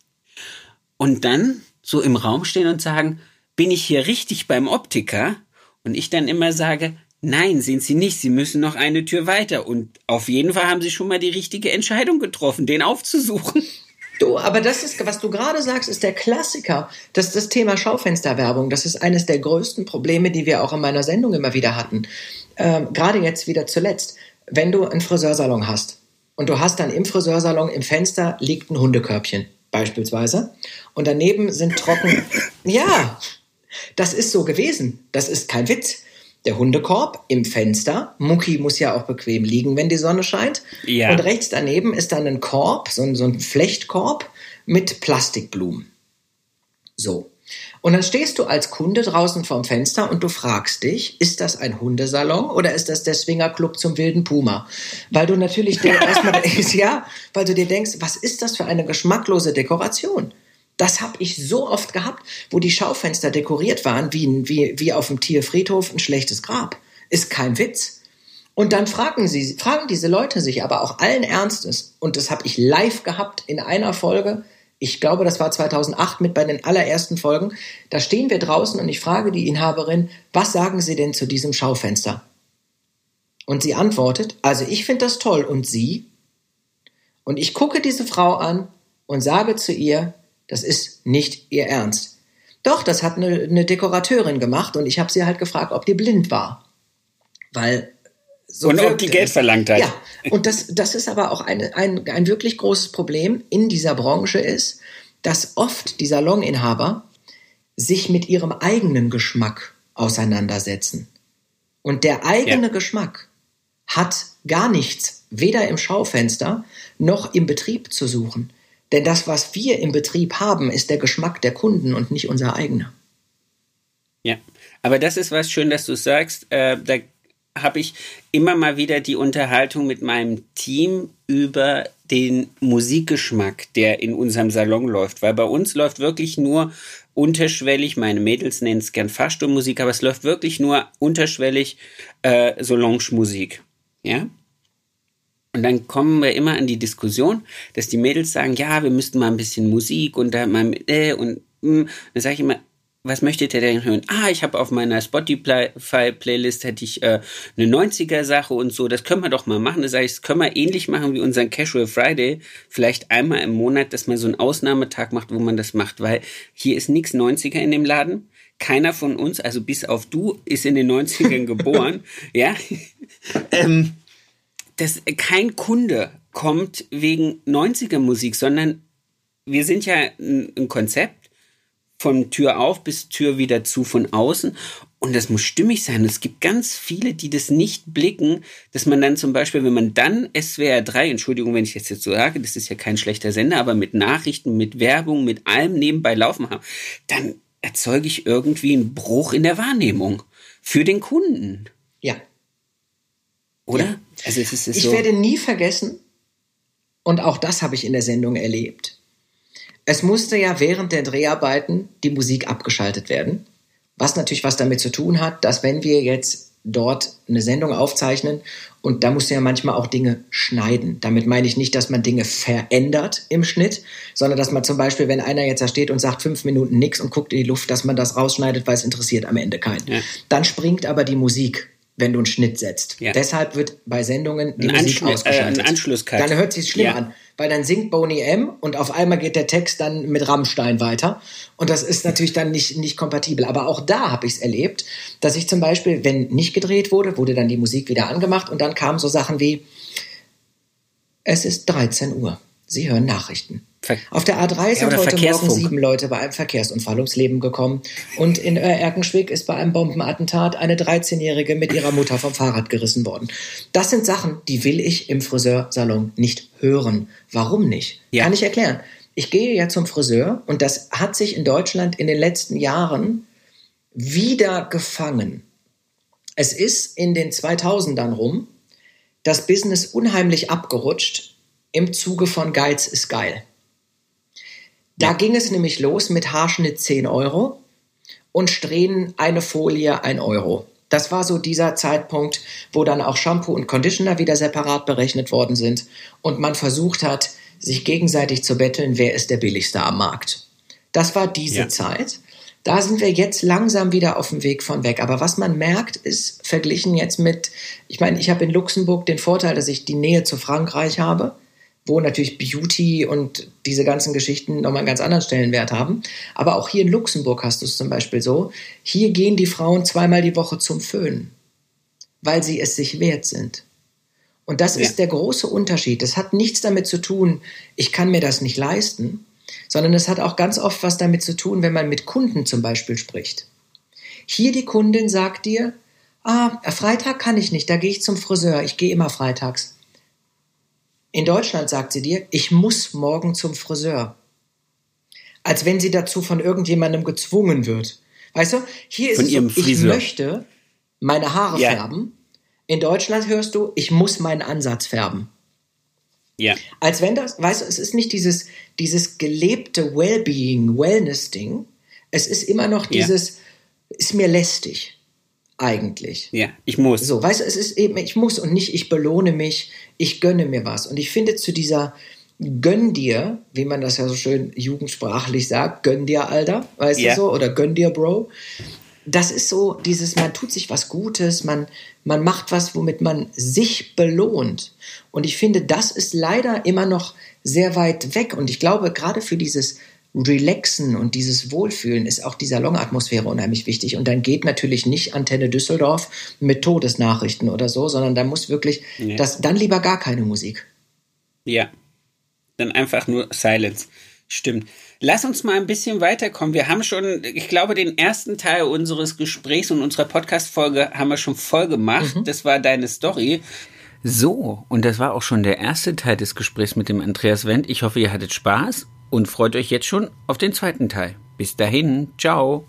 Speaker 2: und dann so im Raum stehen und sagen, bin ich hier richtig beim Optiker? Und ich dann immer sage, nein, sind Sie nicht, Sie müssen noch eine Tür weiter. Und auf jeden Fall haben Sie schon mal die richtige Entscheidung getroffen, den aufzusuchen.
Speaker 3: Du, aber das ist, was du gerade sagst, ist der Klassiker. Das ist das Thema Schaufensterwerbung. Das ist eines der größten Probleme, die wir auch in meiner Sendung immer wieder hatten ähm, gerade jetzt wieder zuletzt, wenn du einen Friseursalon hast und du hast dann im Friseursalon im Fenster liegt ein Hundekörbchen beispielsweise und daneben sind trocken, ja, das ist so gewesen, das ist kein Witz. der Hundekorb im Fenster. Mucki muss ja auch bequem liegen, wenn die Sonne scheint. Ja. Und rechts daneben ist dann ein Korb, so ein, so ein Flechtkorb mit Plastikblumen. So. Und dann stehst du als Kunde draußen vorm Fenster und du fragst dich, ist das ein Hundesalon oder ist das der Swingerclub zum wilden Puma? Weil du natürlich erstmal denkst, ja, weil du dir denkst, was ist das für eine geschmacklose Dekoration? Das habe ich so oft gehabt, wo die Schaufenster dekoriert waren wie, wie, wie auf dem Tierfriedhof ein schlechtes Grab. Ist kein Witz. Und dann fragen sie, fragen diese Leute sich aber auch allen Ernstes, und das habe ich live gehabt in einer Folge, ich glaube, das war 2008 mit bei den allerersten Folgen, da stehen wir draußen und ich frage die Inhaberin, was sagen Sie denn zu diesem Schaufenster? Und sie antwortet, also ich finde das toll und Sie? Und ich gucke diese Frau an und sage zu ihr, das ist nicht ihr Ernst. Doch, das hat eine, eine Dekorateurin gemacht und ich habe sie halt gefragt, ob die blind war. Weil
Speaker 2: so und ob die Geld verlangt hat.
Speaker 3: Ja, und das, das ist aber auch eine, ein, ein wirklich großes Problem in dieser Branche ist, dass oft die Saloninhaber sich mit ihrem eigenen Geschmack auseinandersetzen. Und der eigene ja. Geschmack hat gar nichts, weder im Schaufenster noch im Betrieb zu suchen. Denn das, was wir im Betrieb haben, ist der Geschmack der Kunden und nicht unser eigener.
Speaker 2: Ja, aber das ist was schön, dass du sagst. Äh, da habe ich immer mal wieder die Unterhaltung mit meinem Team über den Musikgeschmack, der in unserem Salon läuft. Weil bei uns läuft wirklich nur unterschwellig, meine Mädels nennen es gern Fahrstuhlmusik, aber es läuft wirklich nur unterschwellig äh, Solange-Musik. Ja? Und dann kommen wir immer an die Diskussion, dass die Mädels sagen, ja, wir müssten mal ein bisschen Musik und da mal äh, und mh. Mm. dann sage ich immer, was möchtet ihr denn hören? Ah, ich habe auf meiner Spotify-Playlist hätte ich äh, eine 90er-Sache und so. Das können wir doch mal machen. Das ich, das können wir ähnlich machen wie unseren Casual Friday. Vielleicht einmal im Monat, dass man so einen Ausnahmetag macht, wo man das macht, weil hier ist nichts 90er in dem Laden. Keiner von uns, also bis auf du, ist in den 90ern geboren. ja. ähm, dass kein Kunde kommt wegen 90er Musik, sondern wir sind ja ein, ein Konzept von Tür auf bis Tür wieder zu von außen. Und das muss stimmig sein. Es gibt ganz viele, die das nicht blicken, dass man dann zum Beispiel, wenn man dann SWR 3, Entschuldigung, wenn ich jetzt jetzt so sage, das ist ja kein schlechter Sender, aber mit Nachrichten, mit Werbung, mit allem nebenbei laufen haben, dann erzeuge ich irgendwie einen Bruch in der Wahrnehmung für den Kunden.
Speaker 3: Ja.
Speaker 2: Oder? Ja.
Speaker 3: Also es ist, es ich so werde nie vergessen, und auch das habe ich in der Sendung erlebt. Es musste ja während der Dreharbeiten die Musik abgeschaltet werden, was natürlich was damit zu tun hat, dass wenn wir jetzt dort eine Sendung aufzeichnen und da musst du ja manchmal auch Dinge schneiden. Damit meine ich nicht, dass man Dinge verändert im Schnitt, sondern dass man zum Beispiel, wenn einer jetzt da steht und sagt fünf Minuten nichts und guckt in die Luft, dass man das rausschneidet, weil es interessiert am Ende keinen. Ja. Dann springt aber die Musik wenn du einen Schnitt setzt. Ja. Deshalb wird bei Sendungen die ein Musik Anschlu ausgeschaltet. Äh, ein
Speaker 2: Anschlusscut.
Speaker 3: Dann hört sich schlimm ja. an, weil dann singt Boney M und auf einmal geht der Text dann mit Rammstein weiter und das ist natürlich dann nicht nicht kompatibel. Aber auch da habe ich es erlebt, dass ich zum Beispiel, wenn nicht gedreht wurde, wurde dann die Musik wieder angemacht und dann kamen so Sachen wie es ist 13 Uhr. Sie hören Nachrichten. Auf der A3 sind ja, heute Morgen sieben Leute bei einem Verkehrsunfall ums Leben gekommen. Und in Erkenschwick ist bei einem Bombenattentat eine 13-Jährige mit ihrer Mutter vom Fahrrad gerissen worden. Das sind Sachen, die will ich im Friseursalon nicht hören. Warum nicht? Ja. Kann ich erklären. Ich gehe ja zum Friseur und das hat sich in Deutschland in den letzten Jahren wieder gefangen. Es ist in den 2000ern rum das Business unheimlich abgerutscht im Zuge von Geiz ist geil. Da ja. ging es nämlich los mit Haarschnitt 10 Euro und Strähnen eine Folie 1 Euro. Das war so dieser Zeitpunkt, wo dann auch Shampoo und Conditioner wieder separat berechnet worden sind und man versucht hat, sich gegenseitig zu betteln, wer ist der billigste am Markt. Das war diese ja. Zeit. Da sind wir jetzt langsam wieder auf dem Weg von weg. Aber was man merkt, ist verglichen jetzt mit, ich meine, ich habe in Luxemburg den Vorteil, dass ich die Nähe zu Frankreich habe wo natürlich Beauty und diese ganzen Geschichten nochmal einen ganz anderen Stellenwert haben. Aber auch hier in Luxemburg hast du es zum Beispiel so. Hier gehen die Frauen zweimal die Woche zum Föhn, weil sie es sich wert sind. Und das ja. ist der große Unterschied. Das hat nichts damit zu tun, ich kann mir das nicht leisten, sondern es hat auch ganz oft was damit zu tun, wenn man mit Kunden zum Beispiel spricht. Hier die Kundin sagt dir, ah, Freitag kann ich nicht, da gehe ich zum Friseur. Ich gehe immer freitags. In Deutschland sagt sie dir, ich muss morgen zum Friseur. Als wenn sie dazu von irgendjemandem gezwungen wird. Weißt du, hier ist
Speaker 2: Von
Speaker 3: es
Speaker 2: ihrem
Speaker 3: so, ich möchte meine Haare
Speaker 2: Ja.
Speaker 3: färben. In Deutschland hörst du, ich muss meinen Ansatz färben.
Speaker 2: Ja.
Speaker 3: Als wenn das, weißt du, es ist nicht dieses, dieses gelebte Wellbeing, Wellness-Ding. Es ist immer noch
Speaker 2: Ja.
Speaker 3: dieses, ist mir lästig, eigentlich.
Speaker 2: Ja, ich muss.
Speaker 3: So, weißt du, es ist eben, ich muss und nicht, ich belohne mich, ich gönne mir was. Und ich finde zu dieser Gönn dir, wie man das ja so schön jugendsprachlich sagt, gönn dir, Alter, weißt
Speaker 2: Ja.
Speaker 3: du so, oder gönn dir, Bro. Das ist so dieses, man tut sich was Gutes, man, man macht was, womit man sich belohnt. Und ich finde, das ist leider immer noch sehr weit weg. Und ich glaube, gerade für dieses Relaxen und dieses Wohlfühlen ist auch die Salonatmosphäre unheimlich wichtig. Und dann geht natürlich nicht Antenne Düsseldorf mit Todesnachrichten oder so, sondern da muss wirklich,
Speaker 2: Ja.
Speaker 3: das, dann lieber gar keine Musik.
Speaker 2: Ja. Dann einfach nur Silence. Stimmt. Lass uns mal ein bisschen weiterkommen. Wir haben schon, ich glaube, den ersten Teil unseres Gesprächs und unserer Podcast-Folge haben wir schon voll gemacht. Das war deine Story. So, und das war auch schon der erste Teil des Gesprächs mit dem Andreas Wendt. Ich hoffe, ihr hattet Spaß und freut euch jetzt schon auf den zweiten Teil. Bis dahin, ciao.